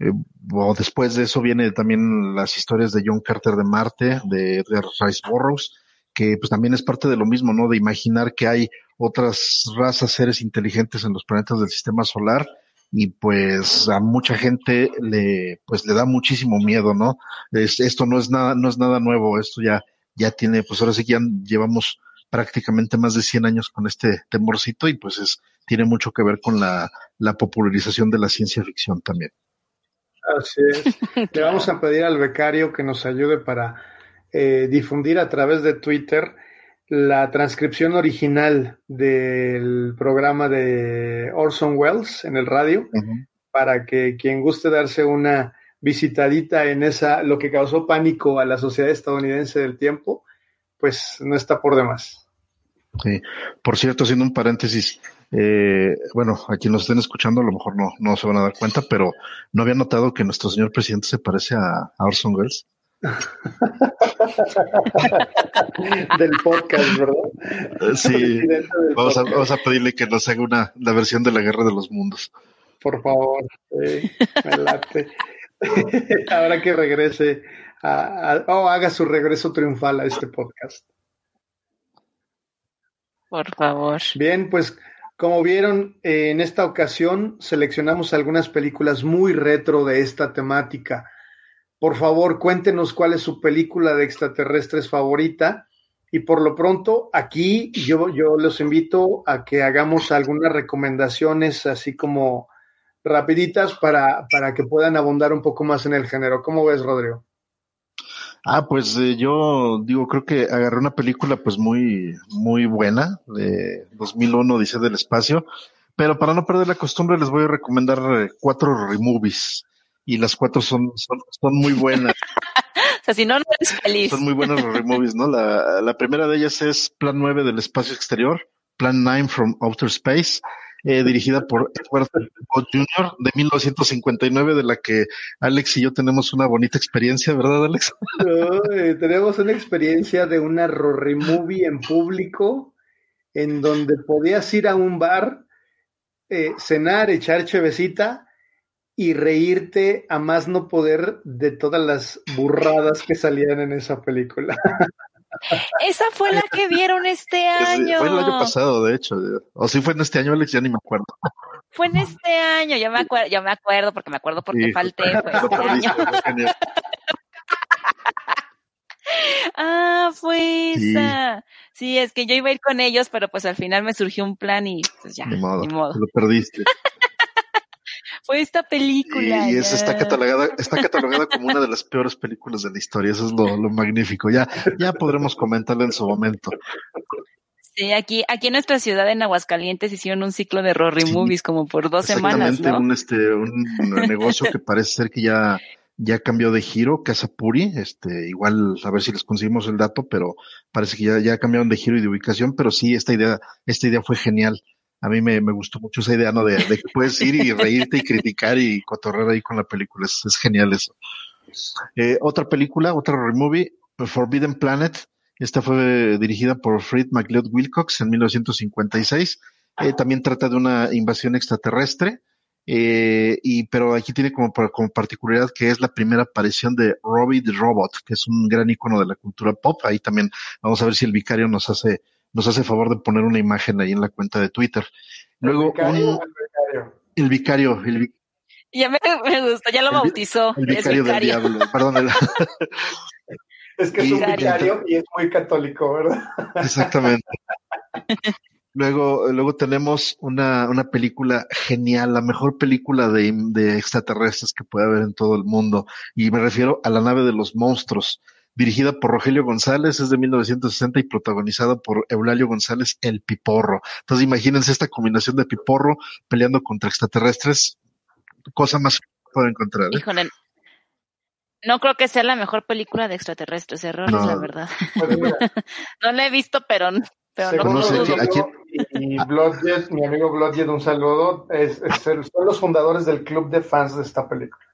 eh, o después de eso viene también las historias de John Carter de Marte, de Edgar Rice Burroughs, que pues también es parte de lo mismo, ¿no? De imaginar que hay otras razas, seres inteligentes en los planetas del sistema solar y pues a mucha gente le pues le da muchísimo miedo, ¿no? Es, esto no es nada no es nada nuevo, esto ya ya tiene, pues ahora sí que ya llevamos prácticamente más de 100 años con este temorcito y pues es, tiene mucho que ver con la popularización de la ciencia ficción también. Así es. *laughs* Le vamos a pedir al becario que nos ayude para eh, difundir a través de Twitter la transcripción original del programa de Orson Welles en el radio uh -huh. para que quien guste darse una visitadita en esa, lo que causó pánico a la sociedad estadounidense del tiempo, pues no está por demás. Sí, por cierto, haciendo un paréntesis, eh, bueno, a quien nos estén escuchando a lo mejor no, no se van a dar cuenta, pero no había notado que nuestro señor presidente se parece a, a Orson Welles. *laughs* del podcast, ¿verdad? Sí, vamos a, vamos a, pedirle que nos haga una, la versión de la Guerra de los Mundos. Por favor, me late. *laughs* Ahora que regrese a, o haga su regreso triunfal a este podcast. Por favor. Bien, pues como vieron, eh, en esta ocasión seleccionamos algunas películas muy retro de esta temática. Por favor, cuéntenos cuál es su película de extraterrestres favorita. Y por lo pronto, aquí yo, yo los invito a que hagamos algunas recomendaciones así como rapiditas para, para que puedan abundar un poco más en el género. ¿Cómo ves, Rodrigo? Ah, pues eh, yo digo, creo que agarré una película pues muy, muy buena de 2001, dice del espacio, pero para no perder la costumbre les voy a recomendar eh, cuatro removies y las cuatro son, son, son muy buenas. *laughs* o sea, si no, no eres feliz. Son muy buenos los removies, ¿no? La, la primera de ellas es Plan 9 del espacio exterior, Plan 9 from Outer Space eh, dirigida por Edward Jr. de 1959, de la que Alex y yo tenemos una bonita experiencia, ¿verdad, Alex? Tenemos una experiencia de una Rory Movie en público, en donde podías ir a un bar, eh, cenar, echar chevecita y reírte a más no poder de todas las burradas que salían en esa película. *laughs* Esa fue la que vieron este *laughs* año. Fue el año pasado, de hecho. O sí fue en este año, Alex, ya ni me acuerdo. Fue en este año, yo me acuerdo, yo me acuerdo porque me acuerdo porque falté. *laughs* Fue este año. *laughs* ah, fue esa. Sí. es que yo iba a ir con ellos, pero pues al final me surgió un plan y pues ya. Ni modo. Ni modo. Lo perdiste. Fue esta película. Y esa está catalogada, está *laughs* catalogada como una de las peores películas de la historia. Eso es lo, lo magnífico. Ya, ya podremos comentarlo en su momento. Sí, aquí, aquí en nuestra ciudad, en Aguascalientes, hicieron un ciclo de Rory Movies como por dos semanas, ¿no? Un, este, un negocio que parece ser que ya, ya cambió de giro, Casa Puri, este, igual a ver si les conseguimos el dato, pero parece que ya, ya cambiaron de giro y de ubicación, pero sí, esta idea, esta idea fue genial a mí me, me, gustó mucho esa idea, ¿no? De, que puedes ir y reírte y criticar y cotorrear ahí con la película. Es, genial eso. Eh, otra película, otra movie, Forbidden Planet. Esta fue dirigida por Fred McLeod Wilcox en 1956. Eh, también trata de una invasión extraterrestre. Eh, y pero aquí tiene como, como particularidad que es la primera aparición de Robbie the Robot, que es un gran icono de la cultura pop. Ahí también vamos a ver si el vicario nos hace nos hace favor de poner una imagen ahí en la cuenta de Twitter. Luego, ¿El vicario? el vicario, Ya me, gusta, ya lo bautizó. El vicario, del diablo, perdón. *laughs* es que es un vicario y es muy católico, ¿verdad? Exactamente. Luego, luego tenemos una, una película genial, la mejor película de, de extraterrestres que puede haber en todo el mundo. Y me refiero a la nave de los monstruos dirigida por Rogelio González, es de 1960 y protagonizada por Eulalio González, el Piporro. Entonces imagínense esta combinación de Piporro peleando contra extraterrestres, cosa más puedo encontrar. ¿eh? Híjole, no creo que sea la mejor película de extraterrestres, errores, la verdad. *laughs* No la he visto, pero, pero no, sé, Y Bloodjet, mi amigo Bloodjet, un saludo, es, son los fundadores del club de fans de esta película.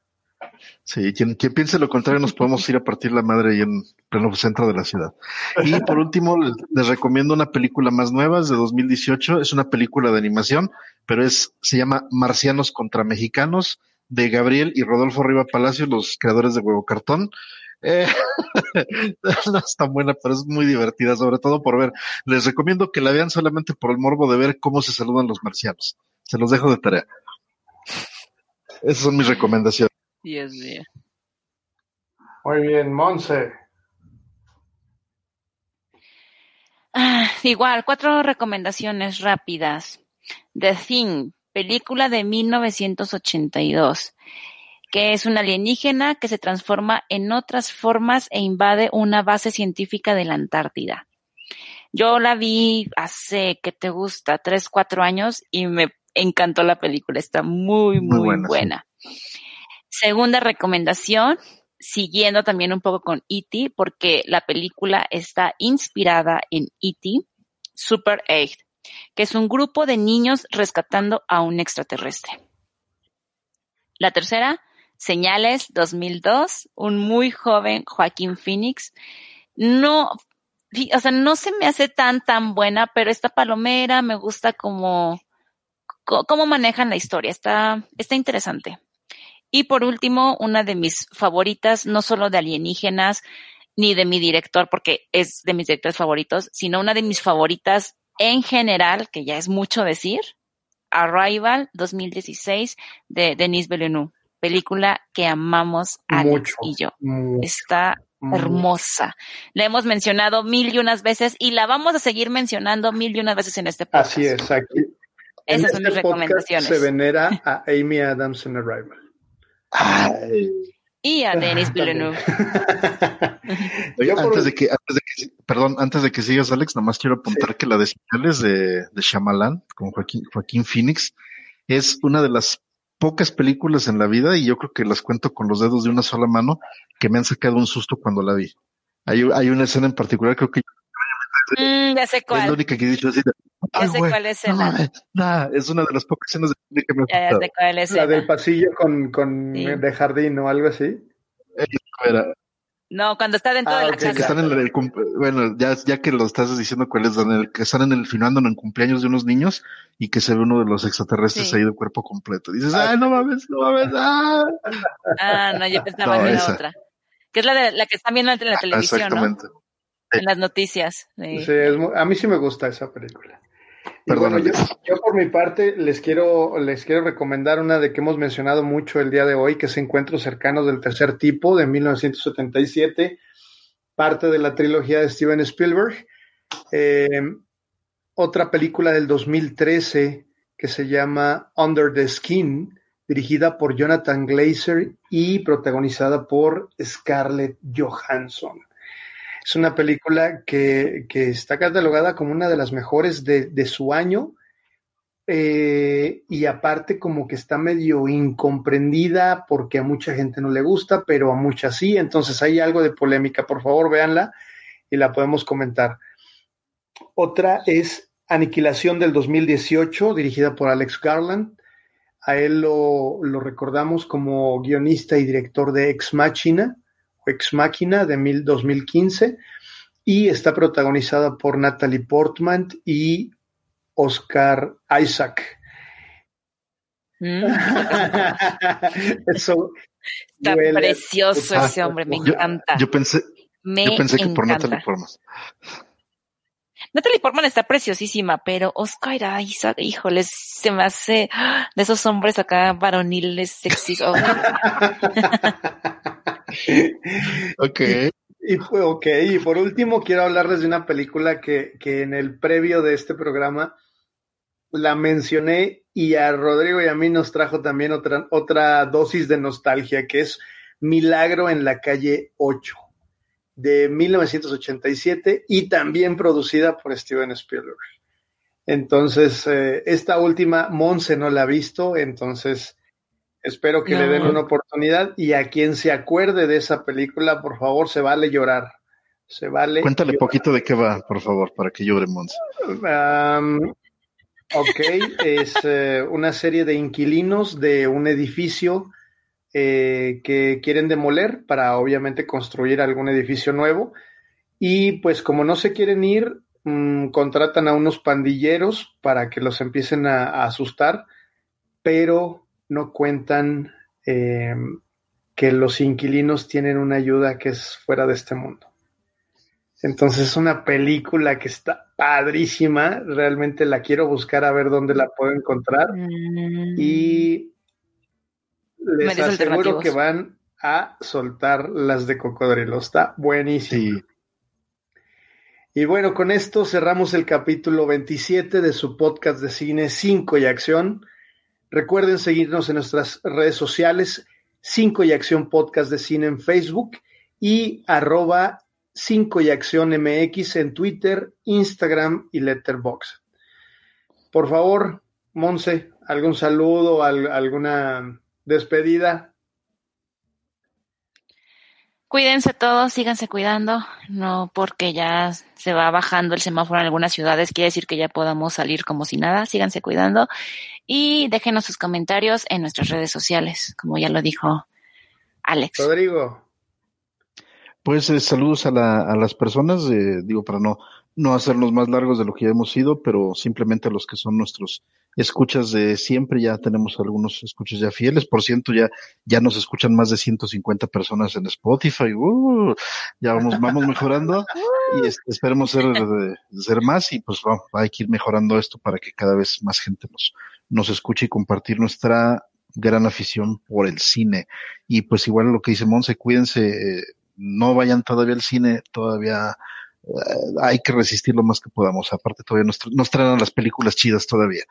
Sí, quien, piense lo contrario nos podemos ir a partir la madre ahí en pleno centro de la ciudad. Y por último, les, recomiendo una película más nueva, es de 2018, es una película de animación, pero es, se llama Marcianos contra Mexicanos, de Gabriel y Rodolfo Riva Palacio, los creadores de Huevo Cartón. Eh, *laughs* no es tan buena, pero es muy divertida, sobre todo por ver. Les recomiendo que la vean solamente por el morbo de ver cómo se saludan los marcianos. Se los dejo de tarea. Esas son mis recomendaciones. Dios mío. Muy bien, Monse. Ah, igual, cuatro recomendaciones rápidas. The Thing, película de 1982, que es un alienígena que se transforma en otras formas e invade una base científica de la Antártida. Yo la vi hace, que te gusta? Tres, cuatro años y me encantó la película. Está muy, muy, buena. Segunda recomendación, siguiendo también un poco con E.T., porque la película está inspirada en E.T., Super 8, que es un grupo de niños rescatando a un extraterrestre. La tercera, Señales 2002, un muy joven Joaquín Phoenix. No, o sea, no se me hace tan, tan buena, pero esta palomera me gusta como, cómo manejan la historia. Está, está interesante. Y por último, una de mis favoritas, no solo de alienígenas, ni de mi director, porque es de mis directores favoritos, sino una de mis favoritas en general, que ya es mucho decir, Arrival 2016 de Denis Villeneuve, película que amamos Alex y yo. Está hermosa. La hemos mencionado mil y unas veces y la vamos a seguir mencionando mil y unas veces en este podcast. Así es, aquí. Esas son mis este recomendaciones. Se venera a Amy Adams en Arrival. Y a Denis *laughs* Villeneuve. *laughs* antes, de que, antes de que, perdón, antes de que sigas, Alex, nomás quiero apuntar que la de señales de, de Shyamalan con Joaquín, Joaquín Phoenix es una de las pocas películas en la vida, y yo creo que las cuento con los dedos de una sola mano, que me han sacado un susto cuando la vi. Hay, hay una escena en particular, creo que Mm, ya sé cuál. Es la única que he dicho así. ya sé cuál es No, es una de las pocas escenas de que me ya, ya sé cuál es La del pasillo con, con de jardín o algo así. No, cuando está dentro de la casa. Que están en el, bueno, ya, ya que lo estás diciendo cuál es, Daniel, que están en el filmando en cumpleaños de unos niños y que se ve uno de los extraterrestres ahí de cuerpo completo. dices, ay, no mames, no mames, ah. Ah, no, yo pensaba en la otra. Que es la de la que están viendo en la televisión, Exactamente. ¿no? En las noticias. Sí, a mí sí me gusta esa película. bueno, yo, por mi parte les quiero, les quiero recomendar una de que hemos mencionado mucho el día de hoy, que es Encuentros cercanos del tercer tipo de 1977, parte de la trilogía de Steven Spielberg. Eh, otra película del 2013 que se llama Under the Skin, dirigida por Jonathan Glazer y protagonizada por Scarlett Johansson. Es una película que, está catalogada como una de las mejores de, su año eh, y aparte como que está medio incomprendida porque a mucha gente no le gusta, pero a muchas sí, entonces hay algo de polémica. Por favor, véanla y la podemos comentar. Otra es Aniquilación del 2018, dirigida por Alex Garland. A él lo, lo recordamos como guionista y director de Ex Machina Ex Máquina de 2015 y está protagonizada por Natalie Portman y Oscar Isaac. Mm. *laughs* Eso está precioso ese hombre, me encanta. Yo pensé, yo pensé que por Natalie Portman. Natalie Portman está preciosísima, pero Oscar Isaac, híjoles, se me hace de esos hombres acá varoniles sexys. Oh. *laughs* *laughs* *laughs* ok. Y, y por último quiero hablarles de una película que, que en el previo de este programa la mencioné y a Rodrigo y a mí nos trajo también otra, otra dosis de nostalgia, que es Milagro en la calle 8, de 1987 y también producida por Steven Spielberg. Entonces, eh, esta última, Monse no la ha visto, entonces Espero que le den una oportunidad y a quien se acuerde de esa película, por favor, se vale llorar. Se vale. Cuéntale poquito de qué va, por favor, para que llore Mons. ok, es eh, una serie de inquilinos de un edificio eh, que quieren demoler para obviamente construir algún edificio nuevo. Y pues como no se quieren ir, mm, contratan a unos pandilleros para que los empiecen a asustar, pero no cuentan eh, que los inquilinos tienen una ayuda que es fuera de este mundo. Entonces es una película que está padrísima, realmente la quiero buscar a ver dónde la puedo encontrar mm. y les aseguro que van a soltar las de cocodrilo, está buenísimo. Y bueno, con esto cerramos el capítulo 27 de su podcast de cine 5 y acción. Recuerden seguirnos en nuestras redes sociales, 5 y Acción Podcast de Cine en Facebook y arroba 5 y Acción MX en Twitter, Instagram y Letterboxd. Por favor, Monse, algún saludo, alguna despedida. Cuídense todos, síganse cuidando, no porque ya se va bajando el semáforo en algunas ciudades, quiere decir que ya podamos salir como si nada, síganse cuidando y déjenos sus comentarios en nuestras redes sociales, como ya lo dijo Alex. Rodrigo. Pues eh, saludos a, la, a las personas, eh, digo, para no, no hacernos más largos de lo que ya hemos sido, pero simplemente a los que son nuestros escuchas de siempre, ya tenemos algunos escuchas ya fieles, por ciento ya, ya nos escuchan más de 150 personas en Spotify, uh, ya vamos, vamos mejorando *laughs* y este, esperemos ser, ser más y pues vamos, hay que ir mejorando esto para que cada vez más gente nos, nos escuche y compartir nuestra gran afición por el cine. Y pues igual lo que dice Monse, cuídense, eh, no vayan todavía al cine, todavía eh, hay que resistir lo más que podamos. Aparte, todavía nos, nos traen las películas chidas todavía.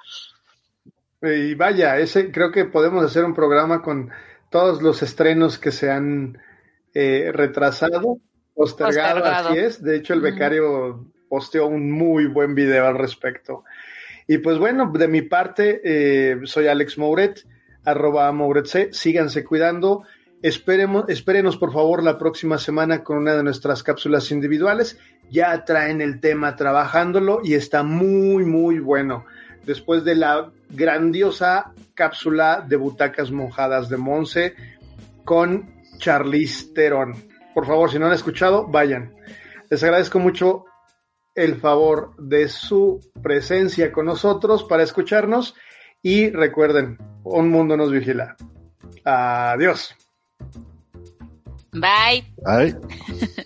Y vaya, ese creo que podemos hacer un programa con todos los estrenos que se han eh, retrasado, postergado, así es. De hecho, el becario posteó un muy buen video al respecto. Y pues bueno, de mi parte, eh, soy Alex Mouret, arroba Mouret síganse cuidando. Esperemos, espérenos por favor la próxima semana con una de nuestras cápsulas individuales. Ya traen el tema trabajándolo y está muy, muy bueno. Después de la grandiosa cápsula de butacas mojadas de Monse con Charlize Theron. Por favor, si no han escuchado, vayan. Les agradezco mucho el favor de su presencia con nosotros para escucharnos y recuerden, un mundo nos vigila. Adiós. Bye. Bye. *laughs*